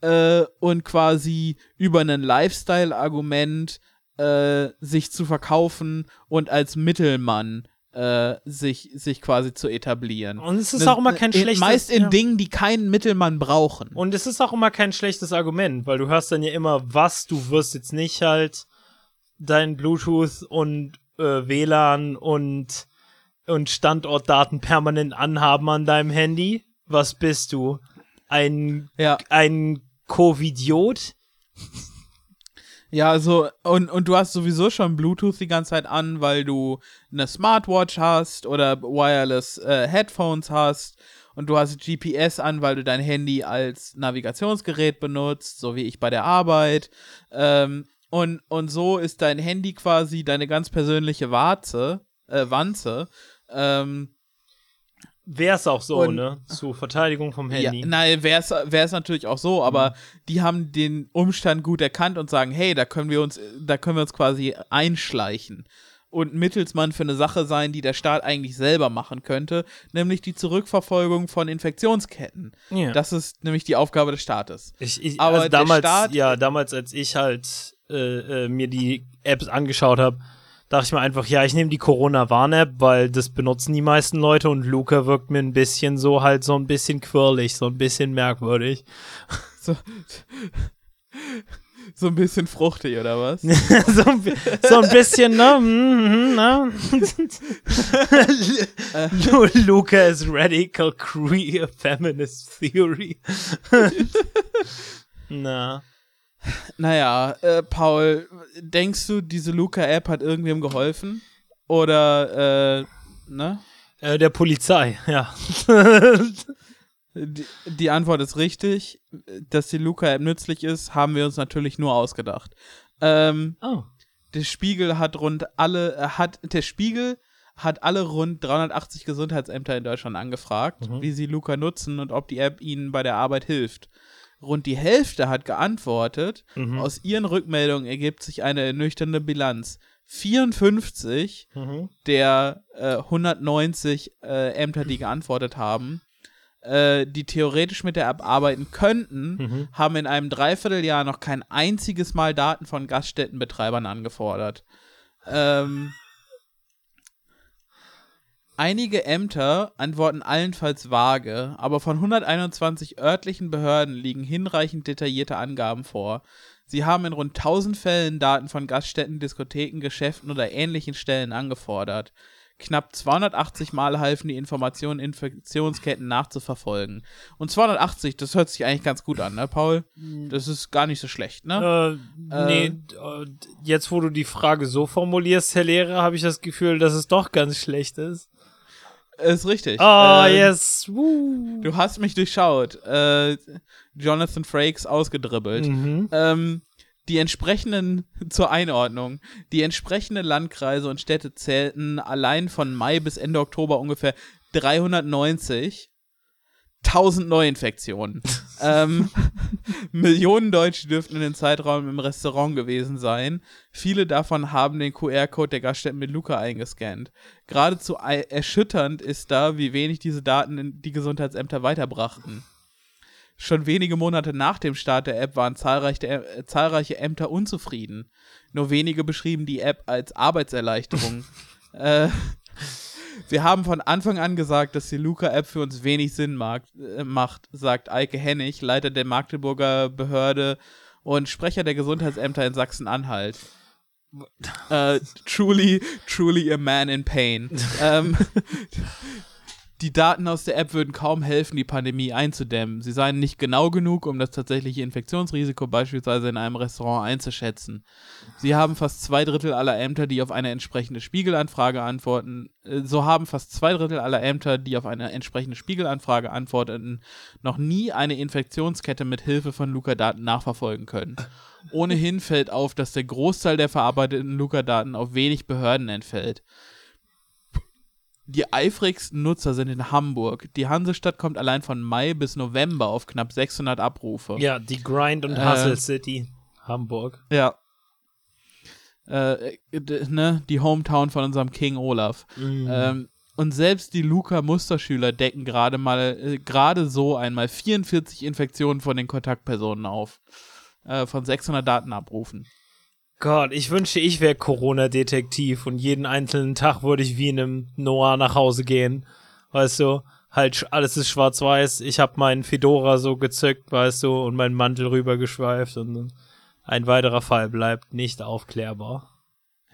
äh, und quasi über ein Lifestyle-Argument äh, sich zu verkaufen und als Mittelmann äh, sich, sich quasi zu etablieren. Und es ist Ne- auch immer kein in- schlechtes... Meist in ja. Dingen, die keinen Mittelmann brauchen. Und es ist auch immer kein schlechtes Argument, weil du hörst dann ja immer, was, du wirst jetzt nicht halt dein Bluetooth und äh, WLAN und, und Standortdaten permanent anhaben an deinem Handy. Was bist du? Ein, ja. ein Covidiot? Ja, also, und, und du hast sowieso schon Bluetooth die ganze Zeit an, weil du eine Smartwatch hast oder Wireless äh, Headphones hast und du hast GPS an, weil du dein Handy als Navigationsgerät benutzt, so wie ich bei der Arbeit. Ähm, und, und so ist dein Handy quasi deine ganz persönliche Warze, äh, Wanze. Ähm, Wär's auch so, Und- ne? Zur Verteidigung vom ja, Handy. nein, wäre es natürlich auch so, aber die haben den Umstand gut erkannt und sagen, hey, da können wir uns, da können wir uns quasi einschleichen und Mittelsmann für eine Sache sein, die der Staat eigentlich selber machen könnte, nämlich die Zurückverfolgung von Infektionsketten. Ja. Das ist nämlich die Aufgabe des Staates. Ich, ich, Aber also damals, Staat- ja, damals, als ich halt äh, äh, mir die Apps angeschaut habe, dachte ich mir einfach, ja, ich nehme die Corona-Warn-App, weil das benutzen die meisten Leute und Luca wirkt mir ein bisschen so halt so ein bisschen quirlig, so ein bisschen merkwürdig. So, so ein bisschen fruchtig, oder was? so, ein, so ein bisschen, ne? Mhm, ne? Lu- Luca is radical queer feminist theory. Na. Naja, äh, Paul, denkst du, diese Luca-App hat irgendwem geholfen? Oder, äh, ne? Äh, der Polizei, ja. Die, die Antwort ist richtig. Dass die Luca-App nützlich ist, haben wir uns natürlich nur ausgedacht. Ähm, oh. der Spiegel hat rund alle, äh, hat, der Spiegel hat alle rund 380 Gesundheitsämter in Deutschland angefragt, Mhm. wie sie Luca nutzen und ob die App ihnen bei der Arbeit hilft. Rund die Hälfte hat geantwortet. Mhm. Aus ihren Rückmeldungen ergibt sich eine ernüchternde Bilanz. 54 Mhm. der äh, 190 äh, Ämter, die geantwortet haben, äh, die theoretisch mit der App arbeiten könnten, Mhm. haben in einem Dreivierteljahr noch kein einziges Mal Daten von Gaststättenbetreibern angefordert. Ähm, einige Ämter antworten allenfalls vage, aber von 121 örtlichen Behörden liegen hinreichend detaillierte Angaben vor. Sie haben in rund 1000 Fällen Daten von Gaststätten, Diskotheken, Geschäften oder ähnlichen Stellen angefordert. Knapp 280 Mal halfen die Informationen, Infektionsketten nachzuverfolgen. Und 280, das hört sich eigentlich ganz gut an, ne, Paul? Das ist gar nicht so schlecht, ne? Äh, nee, äh, jetzt wo du die Frage so formulierst, Herr Lehrer, habe ich das Gefühl, dass es doch ganz schlecht ist. Ist richtig. Ah, Ähm, yes. Woo. Du hast mich durchschaut. Äh, Jonathan Frakes ausgedribbelt. Mhm. Ähm, die entsprechenden, zur Einordnung, die entsprechenden Landkreise und Städte zählten allein von Mai bis Ende Oktober ungefähr 390. 1000 Neuinfektionen. ähm, Millionen Deutsche dürften in den Zeitraum im Restaurant gewesen sein. Viele davon haben den QR-Code der Gaststätten mit Luca eingescannt. Geradezu erschütternd ist da, wie wenig diese Daten in die Gesundheitsämter weiterbrachten. Schon wenige Monate nach dem Start der App waren zahlreiche, äh, zahlreiche Ämter unzufrieden. Nur wenige beschrieben die App als Arbeitserleichterung. äh, wir haben von Anfang an gesagt, dass die Luca-App für uns wenig Sinn mag, äh, macht, sagt Eike Hennig, Leiter der Magdeburger Behörde und Sprecher der Gesundheitsämter in Sachsen-Anhalt. Äh, truly, truly a man in pain. ähm, die Daten aus der App würden kaum helfen, die Pandemie einzudämmen. Sie seien nicht genau genug, um das tatsächliche Infektionsrisiko beispielsweise in einem Restaurant einzuschätzen. Sie haben fast zwei Drittel aller Ämter, die auf eine entsprechende Spiegelanfrage antworten, äh, so haben fast zwei Drittel aller Ämter, die auf eine entsprechende Spiegelanfrage antworteten, noch nie eine Infektionskette mit Hilfe von Luca-Daten nachverfolgen können. Ohnehin fällt auf, dass der Großteil der verarbeiteten Luca-Daten auf wenig Behörden entfällt. Die eifrigsten Nutzer sind in Hamburg. Die Hansestadt kommt allein von Mai bis November auf knapp 600 Abrufe. Ja, die Grind- und Äh, Hustle City, Hamburg. Ja. Äh, d- ne, die Hometown von unserem King Olaf. Mhm. Ähm, und selbst die Luca-Musterschüler decken gerade mal, äh, gerade so einmal 44 Infektionen von den Kontaktpersonen auf. Äh, von 600 Datenabrufen. Gott, ich wünschte, ich wäre Corona-Detektiv und jeden einzelnen Tag würde ich wie in einem Noir nach Hause gehen. Weißt du, halt alles ist schwarz-weiß. Ich habe meinen Fedora so gezückt, weißt du, und meinen Mantel rübergeschweift und ein weiterer Fall bleibt nicht aufklärbar.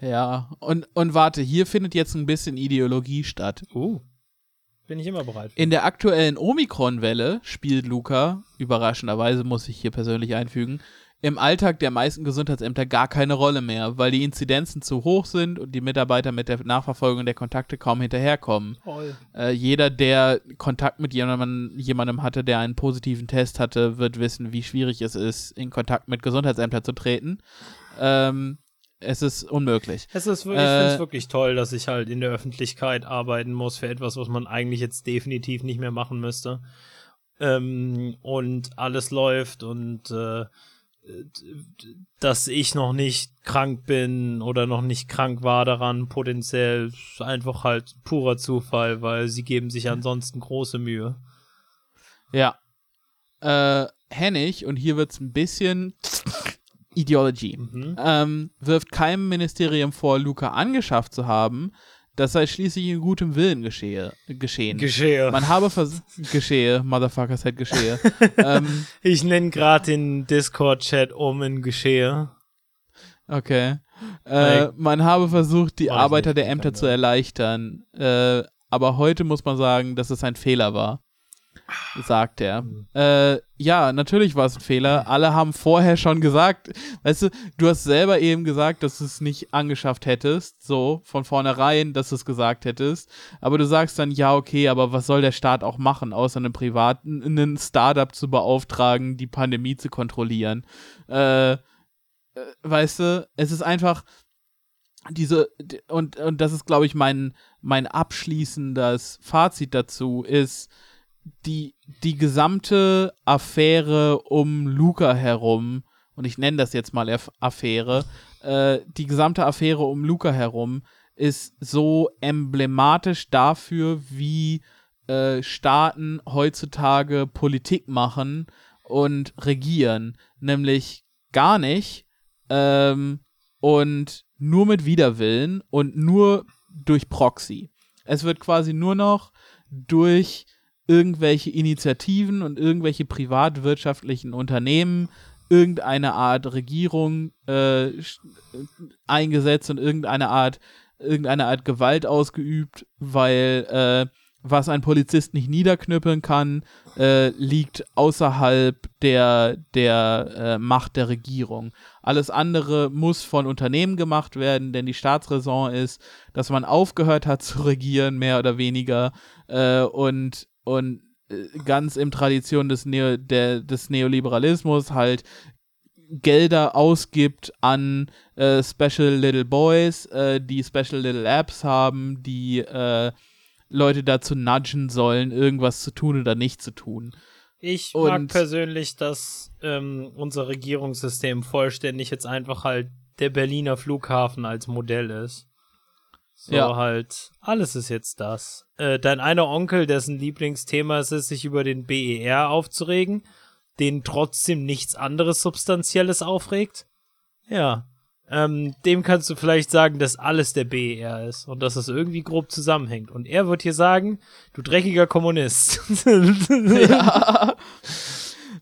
Ja, und, und warte, hier findet jetzt ein bisschen Ideologie statt. Uh, bin ich immer bereit. für. In der aktuellen Omikron-Welle spielt Luca, überraschenderweise muss ich hier persönlich einfügen, im Alltag der meisten Gesundheitsämter gar keine Rolle mehr, weil die Inzidenzen zu hoch sind und die Mitarbeiter mit der Nachverfolgung der Kontakte kaum hinterherkommen. Äh, jeder, der Kontakt mit jemandem, jemandem hatte, der einen positiven Test hatte, wird wissen, wie schwierig es ist, in Kontakt mit Gesundheitsämtern zu treten. Ähm, es ist unmöglich. Es ist wirklich, ich Äh, finde es wirklich toll, dass ich halt in der Öffentlichkeit arbeiten muss für etwas, was man eigentlich jetzt definitiv nicht mehr machen müsste. Ähm, und alles läuft und äh, dass ich noch nicht krank bin oder noch nicht krank war daran, potenziell einfach halt purer Zufall, weil sie geben sich ansonsten große Mühe. Ja. Äh, Hennig, und hier wird es ein bisschen Ideology, Mhm. ähm, wirft keinem Ministerium vor, Luca angeschafft zu haben. Das sei schließlich in gutem Willen geschehe, geschehen. Geschehe. Man habe vers geschehe, Motherfucker said geschehe. ähm, Ich nenne gerade den Discord-Chat um in Geschehe. okay. Äh, man habe versucht, die Arbeiter der Ämter zu erleichtern. Äh, aber heute muss man sagen, dass es ein Fehler war. Sagt er. Hm. Äh, ja, natürlich war es ein Fehler. Alle haben vorher schon gesagt, weißt du, du hast selber eben gesagt, dass du es nicht angeschafft hättest, so von vornherein, dass du es gesagt hättest. Aber du sagst dann, ja, okay, aber was soll der Staat auch machen, außer einem privaten, einen Startup zu beauftragen, die Pandemie zu kontrollieren? Äh, äh, weißt du, es ist einfach, diese, und, und das ist, glaube ich, mein, mein abschließendes Fazit dazu, ist die, die gesamte Affäre um Luca herum, und ich nenne das jetzt mal Affäre, äh, die gesamte Affäre um Luca herum ist so emblematisch dafür, wie äh, Staaten heutzutage Politik machen und regieren. Nämlich gar nicht ähm, und nur mit Widerwillen und nur durch Proxy. Es wird quasi nur noch durch irgendwelche Initiativen und irgendwelche privatwirtschaftlichen Unternehmen irgendeine Art Regierung äh, eingesetzt und irgendeine Art irgendeine Art Gewalt ausgeübt, weil äh, was ein Polizist nicht niederknüppeln kann, äh, liegt außerhalb der, der äh, Macht der Regierung. Alles andere muss von Unternehmen gemacht werden, denn die Staatsräson ist, dass man aufgehört hat zu regieren, mehr oder weniger, äh, und, und äh, ganz im Tradition des, Neo, der, des Neoliberalismus halt Gelder ausgibt an äh, Special Little Boys, äh, die Special Little Apps haben, die äh, Leute dazu nudgen sollen, irgendwas zu tun oder nicht zu tun. Ich Und mag persönlich, dass ähm, unser Regierungssystem vollständig jetzt einfach halt der Berliner Flughafen als Modell ist. So ja. halt, alles ist jetzt das. Äh, dein einer Onkel, dessen Lieblingsthema ist es, sich über den BER aufzuregen, den trotzdem nichts anderes Substanzielles aufregt. Ja. Ähm, dem kannst du vielleicht sagen, dass alles der BER ist und dass das irgendwie grob zusammenhängt. Und er wird hier sagen, du dreckiger Kommunist. ja.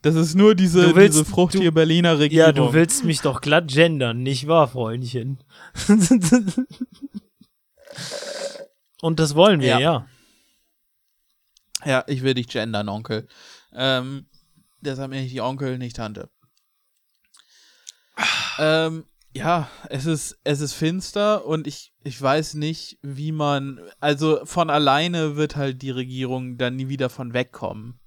Das ist nur diese, willst, diese fruchtige du, Berliner Regierung. Ja, du willst mich doch glatt gendern, nicht wahr, Freundchen? und das wollen wir, ja. ja. Ja, ich will dich gendern, Onkel. Ähm, deshalb bin ich die Onkel, nicht Tante. ähm, ja, es ist, es ist finster und ich, ich weiß nicht, wie man, also von alleine wird halt die Regierung dann nie wieder von wegkommen.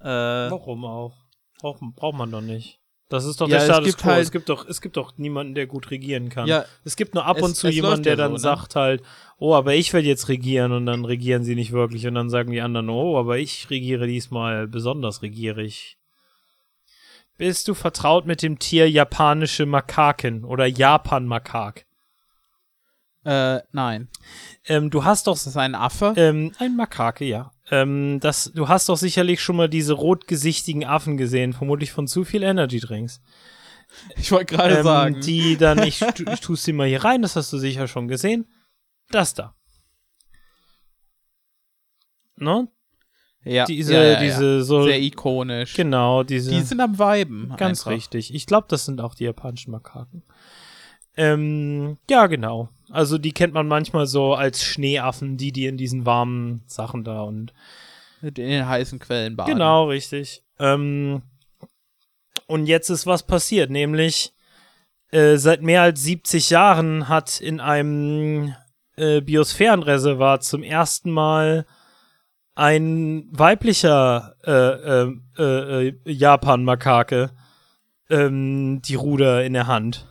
Äh, Warum auch? Braucht, braucht man doch nicht. Das ist doch ja, der Status quo. Halt, es gibt doch, es gibt doch niemanden, der gut regieren kann. Ja, es gibt nur ab es, und zu jemanden, der ja dann so, ne? sagt halt, oh, aber ich will jetzt regieren und dann regieren sie nicht wirklich und dann sagen die anderen, oh, aber ich regiere diesmal besonders regiere ich. Bist du vertraut mit dem Tier japanische Makaken oder Japan-Makak? Äh, nein. Ähm, du hast doch. Ist das ein Affe? Ähm, ein Makake, ja. Ähm, das, du hast doch sicherlich schon mal diese rotgesichtigen Affen gesehen, vermutlich von zu viel Energy Drinks. Ich wollte gerade ähm, sagen. Die dann, ich, ich tue sie mal hier rein, das hast du sicher schon gesehen. Das da. Ne? Ja, diese, ja, ja, diese ja. so sehr ikonisch. Genau, diese. Die sind am Weiben. Ganz einfach. richtig. Ich glaube, das sind auch die japanischen Makaken. Ähm, ja, genau. Also die kennt man manchmal so als Schneeaffen, die die in diesen warmen Sachen da und in den heißen Quellen baden. Genau, richtig. Ähm, und jetzt ist was passiert, nämlich äh, seit mehr als 70 Jahren hat in einem äh, Biosphärenreservat zum ersten Mal ein weiblicher äh, äh, äh, Japan-Makake ähm, die Ruder in der Hand.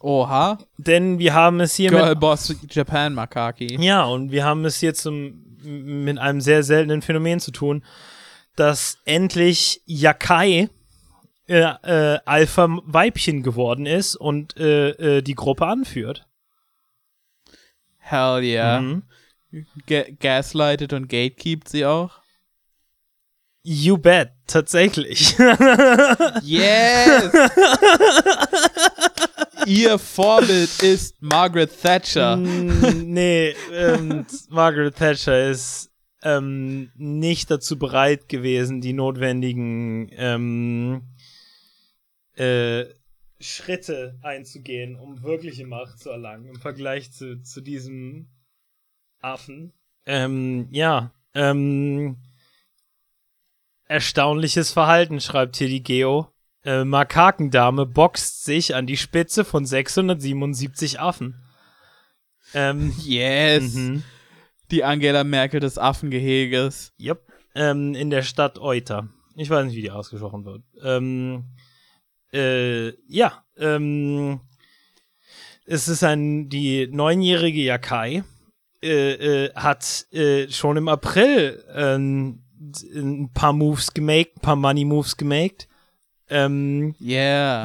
Oha. Denn wir haben es hier Girl mit Boss Japan Makaki. Ja, und wir haben es hier zum, mit einem sehr seltenen Phänomen zu tun, dass endlich Yakai äh, äh, Alpha-Weibchen geworden ist und äh, äh die Gruppe anführt. Hell yeah. Mhm. Ga gaslightet und gatekeept sie auch? You bet, tatsächlich. yes! Ihr Vorbild ist Margaret Thatcher. Mm, nee, ähm, Margaret Thatcher ist ähm, nicht dazu bereit gewesen, die notwendigen ähm, äh, Schritte einzugehen, um wirkliche Macht zu erlangen im Vergleich zu, zu diesem Affen. Ähm, ja, ähm, erstaunliches Verhalten, schreibt hier die Geo. Äh, Makakendame boxt sich an die Spitze von 677 Affen. Ähm, yes. Mhm. Die Angela Merkel des Affengeheges. Yep. Ähm, in der Stadt Euter. Ich weiß nicht, wie die ausgesprochen wird. Ähm, äh, ja, ähm, es ist ein, die neunjährige Yakai äh, äh, hat äh, schon im April ähm, ein paar Moves gemaked, ein paar Money Moves gemaked. Ähm, Yeah.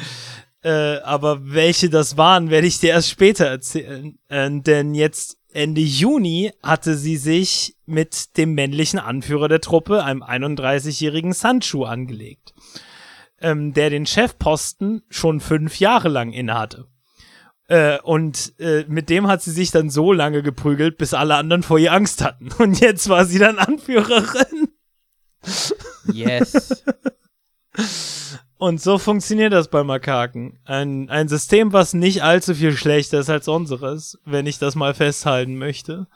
äh, aber welche das waren, werde ich dir erst später erzählen. Äh, denn jetzt Ende Juni hatte sie sich mit dem männlichen Anführer der Truppe, einem 31-jährigen Sanchu, angelegt, ähm, der den Chefposten schon fünf Jahre lang innehatte. Äh, und äh, mit dem hat sie sich dann so lange geprügelt, bis alle anderen vor ihr Angst hatten. Und jetzt war sie dann Anführerin. Yes. Und so funktioniert das bei Makaken. Ein, ein System, was nicht allzu viel schlechter ist als unseres, wenn ich das mal festhalten möchte.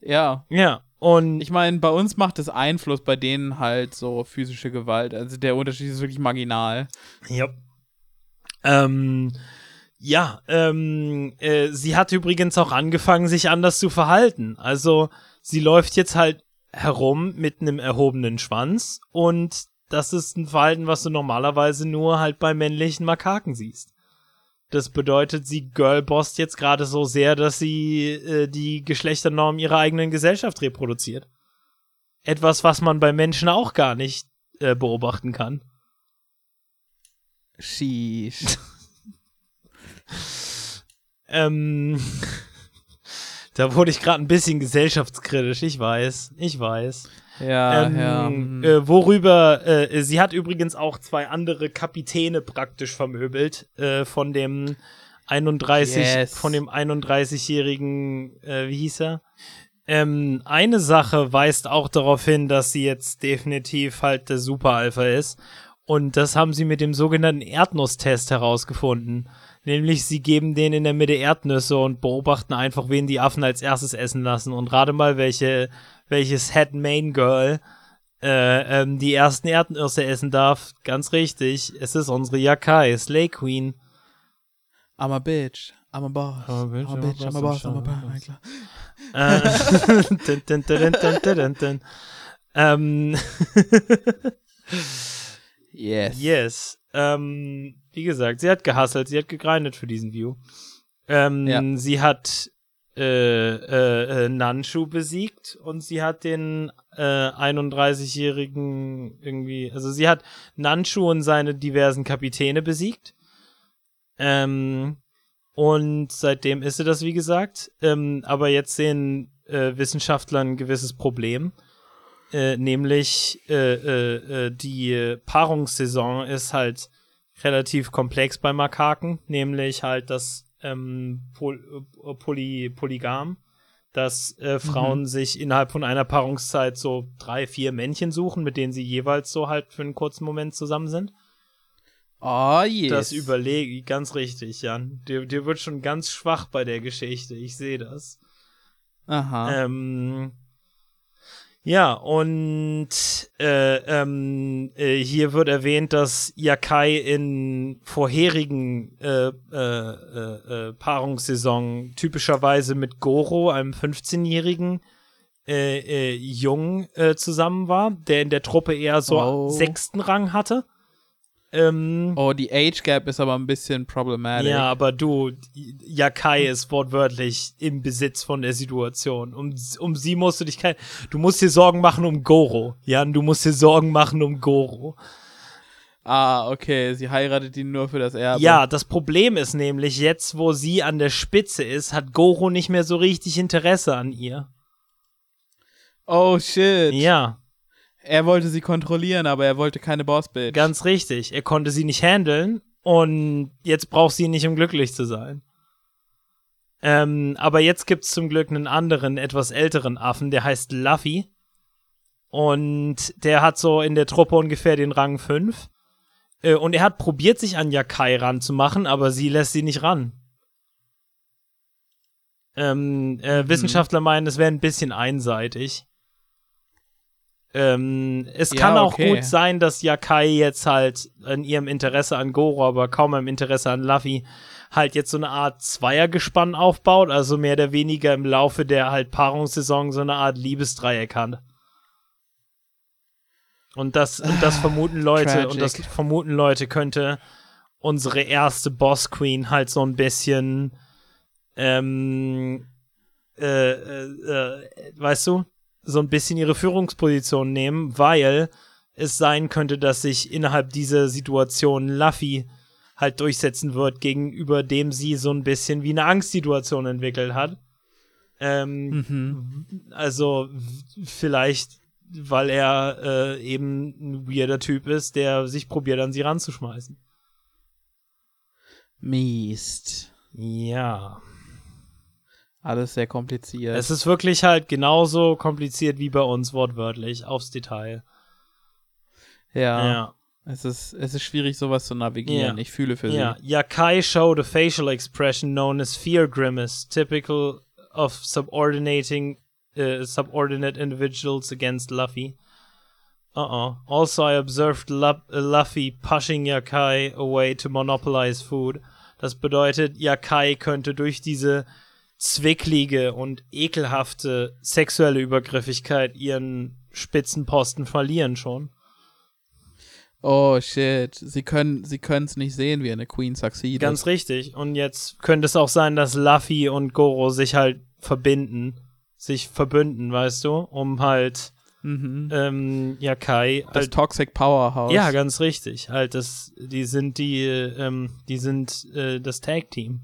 ja. Ja, und Ich meine, bei uns macht es Einfluss, bei denen halt so physische Gewalt. Also der Unterschied ist wirklich marginal. Ja. Ähm, ja, ähm, äh, sie hat übrigens auch angefangen, sich anders zu verhalten. Also sie läuft jetzt halt herum mit einem erhobenen Schwanz und das ist ein Verhalten, was du normalerweise nur halt bei männlichen Makaken siehst. Das bedeutet, sie girlbosst jetzt gerade so sehr, dass sie äh, die Geschlechternorm ihrer eigenen Gesellschaft reproduziert. Etwas, was man bei Menschen auch gar nicht äh, beobachten kann. Sheesh. Ähm, da wurde ich gerade ein bisschen gesellschaftskritisch, ich weiß, ich weiß. Ja, ähm, ja. hm. äh, worüber, äh, sie hat übrigens auch zwei andere Kapitäne praktisch vermöbelt, äh, von dem 31, Yes. von dem 31-jährigen, äh, wie hieß er? Ähm, eine Sache weist auch darauf hin, dass sie jetzt definitiv halt der Super-Alpha ist. Und das haben sie mit dem sogenannten Erdnusstest herausgefunden. Nämlich, sie geben denen in der Mitte Erdnüsse und beobachten einfach, wen die Affen als erstes essen lassen. Und rate mal, welche, welches Head Main Girl äh, ähm, die ersten Erdnüsse essen darf. Ganz richtig, es ist unsere Yakai, Slay Queen. I'm a bitch. I'm a boss. I'm a bitch, I'm a bitch. I'm a boss. I'm a boss. Äh. Ähm, Yes. yes. Ähm, wie gesagt, sie hat gehustelt, sie hat gegrindet für diesen View. Ähm, Ja. Sie hat äh, äh, äh, Nanshu besiegt und sie hat den äh, 31-jährigen irgendwie, also sie hat Nanshu und seine diversen Kapitäne besiegt. Ähm, und seitdem ist sie das, wie gesagt. Ähm, aber jetzt sehen äh, Wissenschaftler ein gewisses Problem. Äh, nämlich äh, äh, äh, die Paarungssaison ist halt relativ komplex bei Makaken, nämlich halt das ähm, Pol äh, Poly Polygam, dass äh, Frauen sich innerhalb von einer Paarungszeit so drei, vier Männchen suchen, mit denen sie jeweils so halt für einen kurzen Moment zusammen sind. Oh, yes. Das überlege ganz richtig, Jan. Dir, dir wird schon ganz schwach bei der Geschichte, ich sehe das. Aha. Ähm, ja, und äh, ähm, äh, hier wird erwähnt, dass Yakai in vorherigen äh, äh, äh, äh, Paarungssaison typischerweise mit Goro, einem 15-jährigen äh, äh, Jungen, äh, zusammen war, der in der Truppe eher so Oh. sechsten Rang hatte. Ähm, oh, die Age Gap ist aber ein bisschen problematisch. ja, aber du, Yakai ist wortwörtlich im Besitz von der Situation. Um, um sie musst du dich kein. Du musst dir Sorgen machen um Goro. Jan, du musst dir Sorgen machen um Goro. Ah, okay. Sie heiratet ihn nur für das Erbe. Ja, das Problem ist nämlich, jetzt, wo sie an der Spitze ist, hat Goro nicht mehr so richtig Interesse an ihr. Oh, shit. Ja, Er wollte sie kontrollieren, aber er wollte keine Boss-Bitch. ganz richtig. Er konnte sie nicht handeln und jetzt braucht sie ihn nicht, um glücklich zu sein. Ähm, aber jetzt gibt's zum Glück einen anderen, etwas älteren Affen, der heißt Luffy. Und der hat so in der Truppe ungefähr den Rang 5. Äh, und er hat probiert, sich an Yakai ranzumachen, aber sie lässt sie nicht ran. Ähm, äh, Mhm. Wissenschaftler meinen, es wäre ein bisschen einseitig. Ähm, es Ja, kann auch okay. gut sein, dass Yakai jetzt halt in ihrem Interesse an Goro, aber kaum im Interesse an Luffy, halt jetzt so eine Art Zweiergespann aufbaut, also mehr oder weniger im Laufe der halt Paarungssaison so eine Art Liebesdreieck hat. Und das, und das vermuten Leute, und das vermuten Leute könnte unsere erste Boss Queen halt so ein bisschen, ähm, äh, äh, äh, weißt du, so ein bisschen ihre Führungsposition nehmen, weil es sein könnte, dass sich innerhalb dieser Situation Luffy halt durchsetzen wird, gegenüber dem sie so ein bisschen wie eine Angstsituation entwickelt hat. Ähm, Mhm. Also vielleicht, weil er äh, eben ein weirder Typ ist, der sich probiert, an sie ranzuschmeißen. Mist. Ja. Alles sehr kompliziert. Es ist wirklich halt genauso kompliziert wie bei uns wortwörtlich, aufs Detail. ja, Ja. Es, ist, es ist schwierig, sowas zu navigieren. Ja. Ich fühle für Yeah, sie. Yakai showed a facial expression known as fear grimace, typical of subordinating uh, subordinate individuals against Luffy. Uh-oh. Also, I observed Lu Luffy pushing Yakai away to monopolize food. Das bedeutet, Yakai könnte durch diese zwicklige und ekelhafte sexuelle Übergriffigkeit ihren Spitzenposten verlieren schon. Oh shit. Sie können sie es nicht sehen, wie eine Queen succeedet. Ganz richtig. Und jetzt könnte es auch sein, dass Luffy und Goro sich halt verbinden, sich verbünden, weißt du, um halt mhm. ähm, Yakai Das halt, Toxic Powerhouse. ja, ganz richtig. Halt, das, die sind die, ähm, die sind äh, das Tag-Team.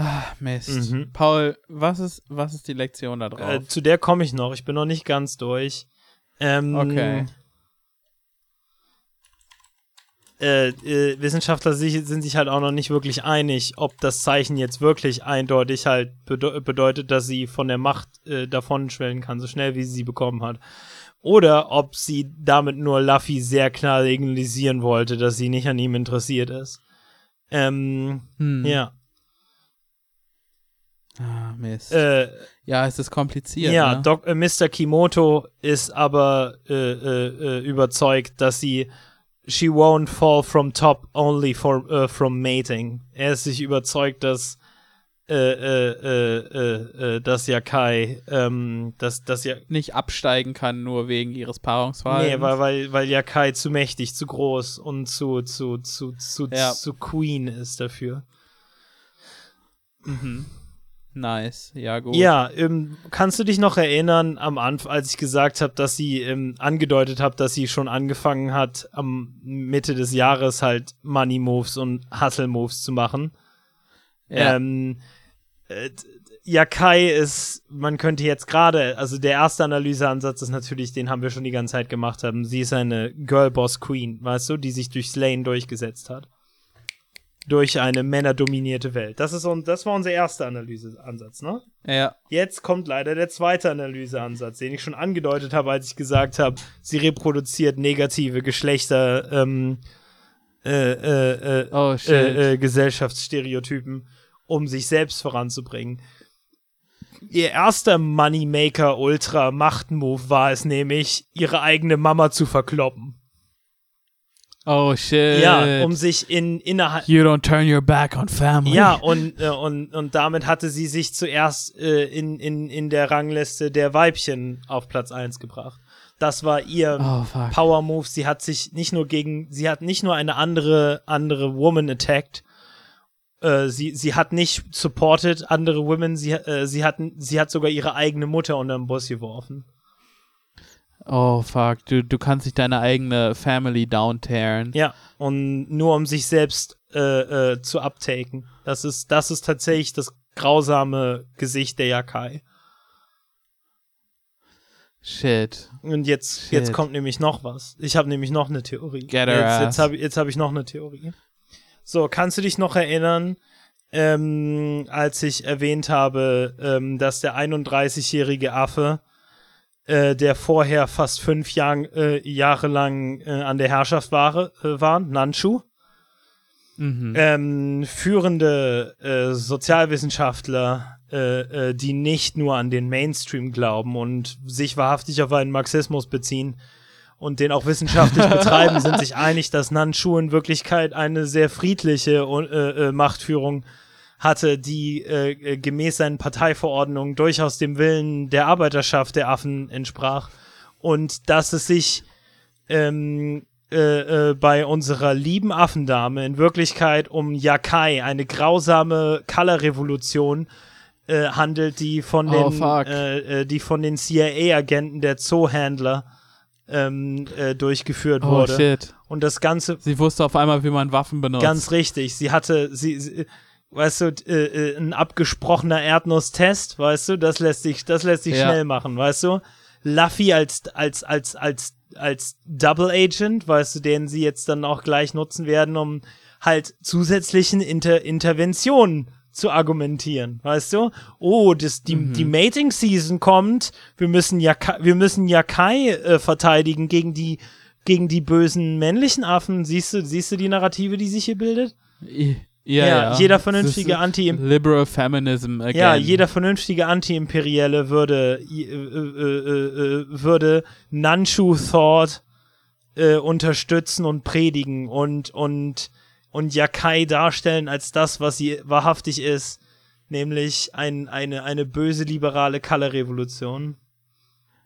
Ah, Mist. Mhm. Paul, was ist, was ist die Lektion da drauf? Äh, zu der komme ich noch. Ich bin noch nicht ganz durch. Ähm, Okay. Äh, äh, Wissenschaftler sich, sind sich halt auch noch nicht wirklich einig, ob das Zeichen jetzt wirklich eindeutig halt bede bedeutet, dass sie von der Macht äh, davonschwellen kann, so schnell wie sie sie bekommen hat. Oder ob sie damit nur Luffy sehr klar signalisieren wollte, dass sie nicht an ihm interessiert ist. Ähm, Hm. ja. Ah, Mist. Äh, ja, es ist kompliziert. Ja, ne? Doc, äh, Mr. Kimoto ist aber äh, äh, äh, überzeugt, dass sie she won't fall from top only for, äh, from mating. Er ist sich überzeugt, dass äh, äh, äh, äh, äh, dass Yakai, ähm, dass, dass ja, nicht absteigen kann, nur wegen ihres Paarungsverhaltens. nee, weil, weil, weil Yakai zu mächtig, zu groß und zu, zu, zu, zu, Ja. zu Queen ist dafür. Mhm. Nice. Ja, gut. Ja, ähm, kannst du dich noch erinnern am Anfang, als ich gesagt habe, dass sie ähm, angedeutet habe, dass sie schon angefangen hat, am Mitte des Jahres halt Money Moves und Hustle Moves zu machen? Ja. Ähm, äh, Yakai ist, man könnte jetzt gerade, also der erste Analyseansatz ist natürlich, den haben wir schon die ganze Zeit gemacht haben. Sie ist eine Girlboss Queen, weißt du, die sich durchs Lane durchgesetzt hat. Durch eine männerdominierte Welt. Das ist un das war unser erster Analyseansatz, ne? ja. Jetzt kommt leider der zweite Analyseansatz, den ich schon angedeutet habe, als ich gesagt habe, sie reproduziert negative Geschlechter, ähm, äh, äh, äh, Oh, äh, äh, Gesellschaftsstereotypen, um sich selbst voranzubringen. Ihr erster Moneymaker Ultra Machtmove war es nämlich, ihre eigene Mama zu verkloppen. Oh, shit. Ja, um sich in innerhalb You don't turn your back on family. Ja, und, äh, und, und damit hatte sie sich zuerst äh, in, in, in der Rangliste der Weibchen auf Platz 1 gebracht. Das war ihr Oh. Power Move. Sie hat sich nicht nur gegen, sie hat nicht nur eine andere, andere Woman attacked. Äh, sie, sie hat nicht supported andere Women, sie, äh, sie, hat, sie hat sogar ihre eigene Mutter unter den Bus geworfen. Oh, fuck. Du, du kannst nicht deine eigene Family downtearen. Ja, und nur um sich selbst äh, äh, zu uptaken. Das ist, das ist tatsächlich das grausame Gesicht der Yakai. Shit. Und jetzt, Shit. jetzt kommt nämlich noch was. Ich habe nämlich noch eine Theorie. Get her jetzt jetzt habe jetzt hab ich noch eine Theorie. So, kannst du dich noch erinnern, ähm, als ich erwähnt habe, ähm, dass der 31-jährige Affe, äh, der vorher fast fünf Jahr, äh, Jahre lang äh, an der Herrschaft war, äh, war Nanshu, Mhm. ähm, führende äh, Sozialwissenschaftler, äh, äh, die nicht nur an den Mainstream glauben und sich wahrhaftig auf einen Marxismus beziehen und den auch wissenschaftlich betreiben, sind sich einig, dass Nanshu in Wirklichkeit eine sehr friedliche äh, äh, Machtführung hatte, die äh, äh, gemäß seinen Parteiverordnungen durchaus dem Willen der Arbeiterschaft der Affen entsprach und dass es sich ähm, äh, äh, bei unserer lieben Affendame in Wirklichkeit um Yakai, eine grausame Color-Revolution äh, handelt, die von Oh, den, äh, äh, die von den CIA-Agenten der Zoohändler ähm, äh, durchgeführt Oh wurde. shit. Und das Ganze Sie wusste auf einmal, wie man Waffen benutzt. Ganz richtig. Sie hatte, sie, sie weißt du, äh, äh, ein abgesprochener Erdnuss-Test, weißt du, das lässt sich, das lässt sich Ja. schnell machen, weißt du. Luffy als, als, als, als, als Double Agent, weißt du, den sie jetzt dann auch gleich nutzen werden, um halt zusätzlichen Inter Interventionen zu argumentieren, weißt du? Oh, das, die, Mhm. die Mating Season kommt, wir müssen Yakai, wir müssen Yakai äh, verteidigen gegen die gegen die bösen männlichen Affen. Siehst du, siehst du die Narrative, die sich hier bildet? Ja, Ja, jeder vernünftige Anti- Liberal Feminism again. Ja, jeder vernünftige Anti-Imperielle würde, äh, äh, äh, äh, würde Nanchu Thought äh, unterstützen und predigen und, und, und Yakai darstellen als das, was sie wahrhaftig ist, nämlich ein, eine, eine böse liberale Color-Revolution.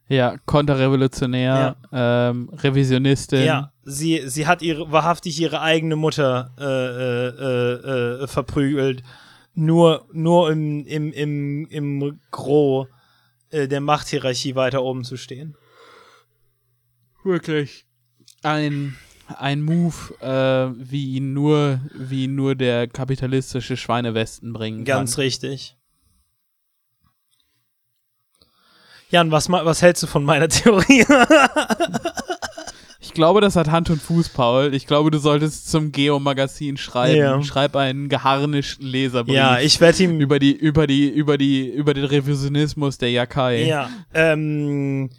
Ja, konterrevolutionär, ähm, Revisionistin. Ja, sie, sie hat ihre, wahrhaftig ihre eigene Mutter äh, äh, äh, äh, verprügelt, nur, nur im, im, im, im Gros äh, der Machthierarchie weiter oben zu stehen. Wirklich. Ein, ein Move, äh, wie ihn nur, wie ihn nur der kapitalistische Schweinewesten bringen Ganz kann. richtig. Jan, was, was hältst du von meiner Theorie? Ich glaube, das hat Hand und Fuß, Paul. Ich glaube, du solltest zum Geo-Magazin schreiben. Ja. Schreib einen geharnischten Leserbrief. ja, ich werde ihm. über die, über die, über die, über den Revisionismus der Yakai. Ja, ähm,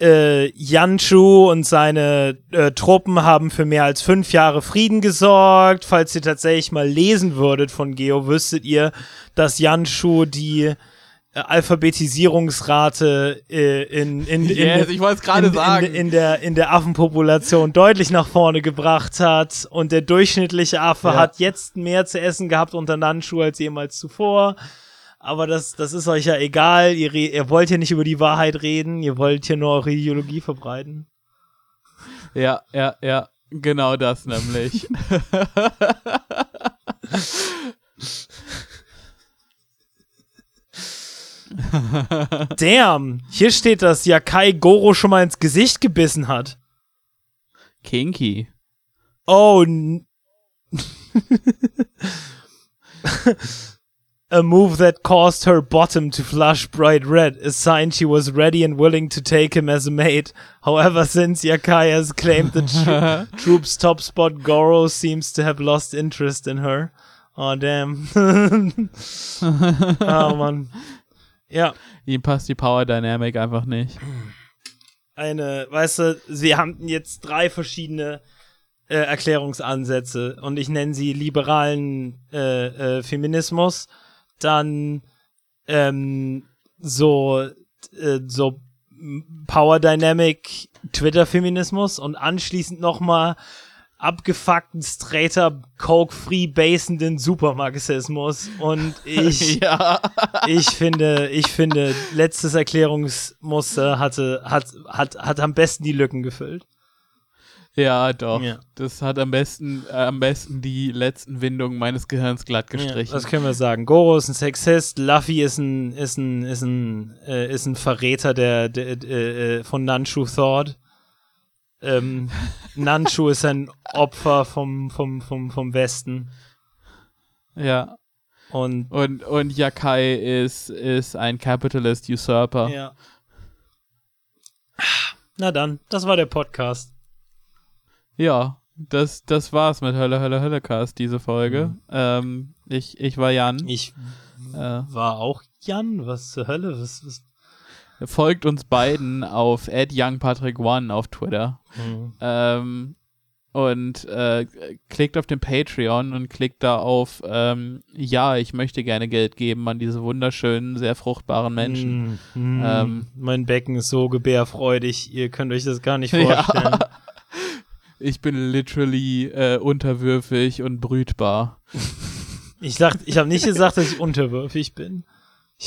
äh, Yanshu und seine äh, Truppen haben für mehr als fünf Jahre Frieden gesorgt. Falls ihr tatsächlich mal lesen würdet von Geo, wüsstet ihr, dass Yanshu die Alphabetisierungsrate äh, in, in, in, Yes, ich wollte gerade in, sagen. In, in, der, in der Affenpopulation deutlich nach vorne gebracht hat und der durchschnittliche Affe Ja. hat jetzt mehr zu essen gehabt unter Nanshu als jemals zuvor. Aber das, das ist euch ja egal. Ihr, ihr wollt ja nicht über die Wahrheit reden. Ihr wollt hier nur eure Ideologie verbreiten. Ja, ja, ja. Genau das nämlich. Damn! Hier steht, dass Yakai Goro schon mal ins Gesicht gebissen hat. Kinky. Oh. n- A move that caused her bottom to flush bright red, a sign she was ready and willing to take him as a mate. However, since Yakai has claimed the tro- troop's top spot, Goro seems to have lost interest in her. Oh, damn. oh, Mann. Ja, Ihm passt die Power Dynamic einfach nicht. eine, weißt du, sie haben jetzt drei verschiedene äh, Erklärungsansätze und ich nenne sie liberalen äh, äh, Feminismus, dann ähm, so, äh, so Power Dynamic Twitter Feminismus und anschließend nochmal abgefuckten, straighter, coke-free basenden Supermarxismus und ich ja. ich finde, ich finde, letztes Erklärungsmuster hatte, hat, hat, hat am besten die Lücken gefüllt. Ja, doch. Ja. Das hat am besten, äh, am besten die letzten Windungen meines Gehirns glatt Ja, gestrichen. das können wir sagen. Goro ist ein Sexist, Luffy ist ein, ist ein, ist ein, äh, ist ein Verräter der, der, äh, äh, von Nanshu Thought. Ähm, Nanshu ist ein Opfer vom, vom, vom, vom Westen. ja. Und Und, und Yakai ist, ist ein Capitalist Usurper. ja. Na dann, das war der Podcast. Ja, das, das war's mit Hölle, Hölle, Höllecast, diese Folge. Mhm. Ähm, ich, ich war Jan. Ich Äh, war auch Jan. Was zur Hölle? Was, was? Folgt uns beiden auf youngpatrick1 auf Twitter. Hm. Ähm, und äh, klickt auf den Patreon und klickt da auf ähm, Ja, ich möchte gerne Geld geben an diese wunderschönen, sehr fruchtbaren Menschen. Mm, mm, Ähm. mein Becken ist so gebärfreudig, ihr könnt euch das gar nicht Ja. vorstellen. Ich bin literally äh, unterwürfig und brütbar. Ich, ich habe nicht gesagt, dass ich unterwürfig bin.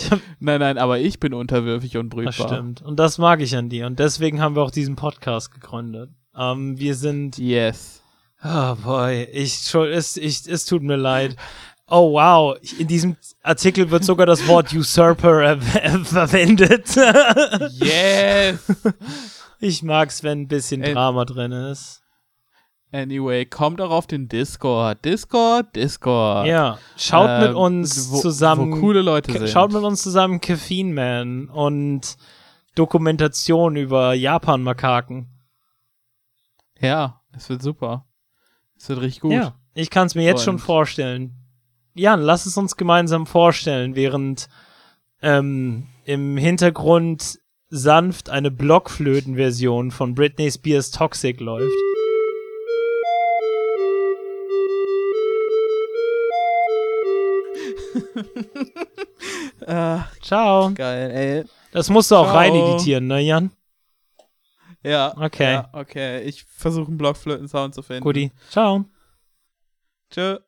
Hab, Nein, nein, aber ich bin unterwürfig und das brütbar. stimmt. Und das mag ich an dir. Und deswegen haben wir auch diesen Podcast gegründet. Ähm, wir sind. Yes. Oh boy, ich, es, ich, es tut mir leid. Oh wow, in diesem Artikel wird sogar das Wort Usurper verwendet. yes. Ich mag's, wenn ein bisschen Drama drin ist. Anyway, kommt auch auf den Discord. Discord, Discord. Ja, schaut ähm, mit uns wo, zusammen. Wo coole Leute sind. Schaut mit uns zusammen Caffeine Man und Dokumentation über Japan-Makaken. Ja, es wird super. Es wird richtig gut. Ja, ich kann es mir jetzt und schon vorstellen. Jan, lass es uns gemeinsam vorstellen, während ähm, im Hintergrund sanft eine Blockflöten-Version von Britney Spears Toxic läuft. Uh, Ciao. Geil, ey. Das musst du auch Ciao. rein editieren, ne, Jan? Ja. Okay. Ja, okay. Ich versuche einen Blockflöten-Sound zu finden. Guti. Ciao. Tschö.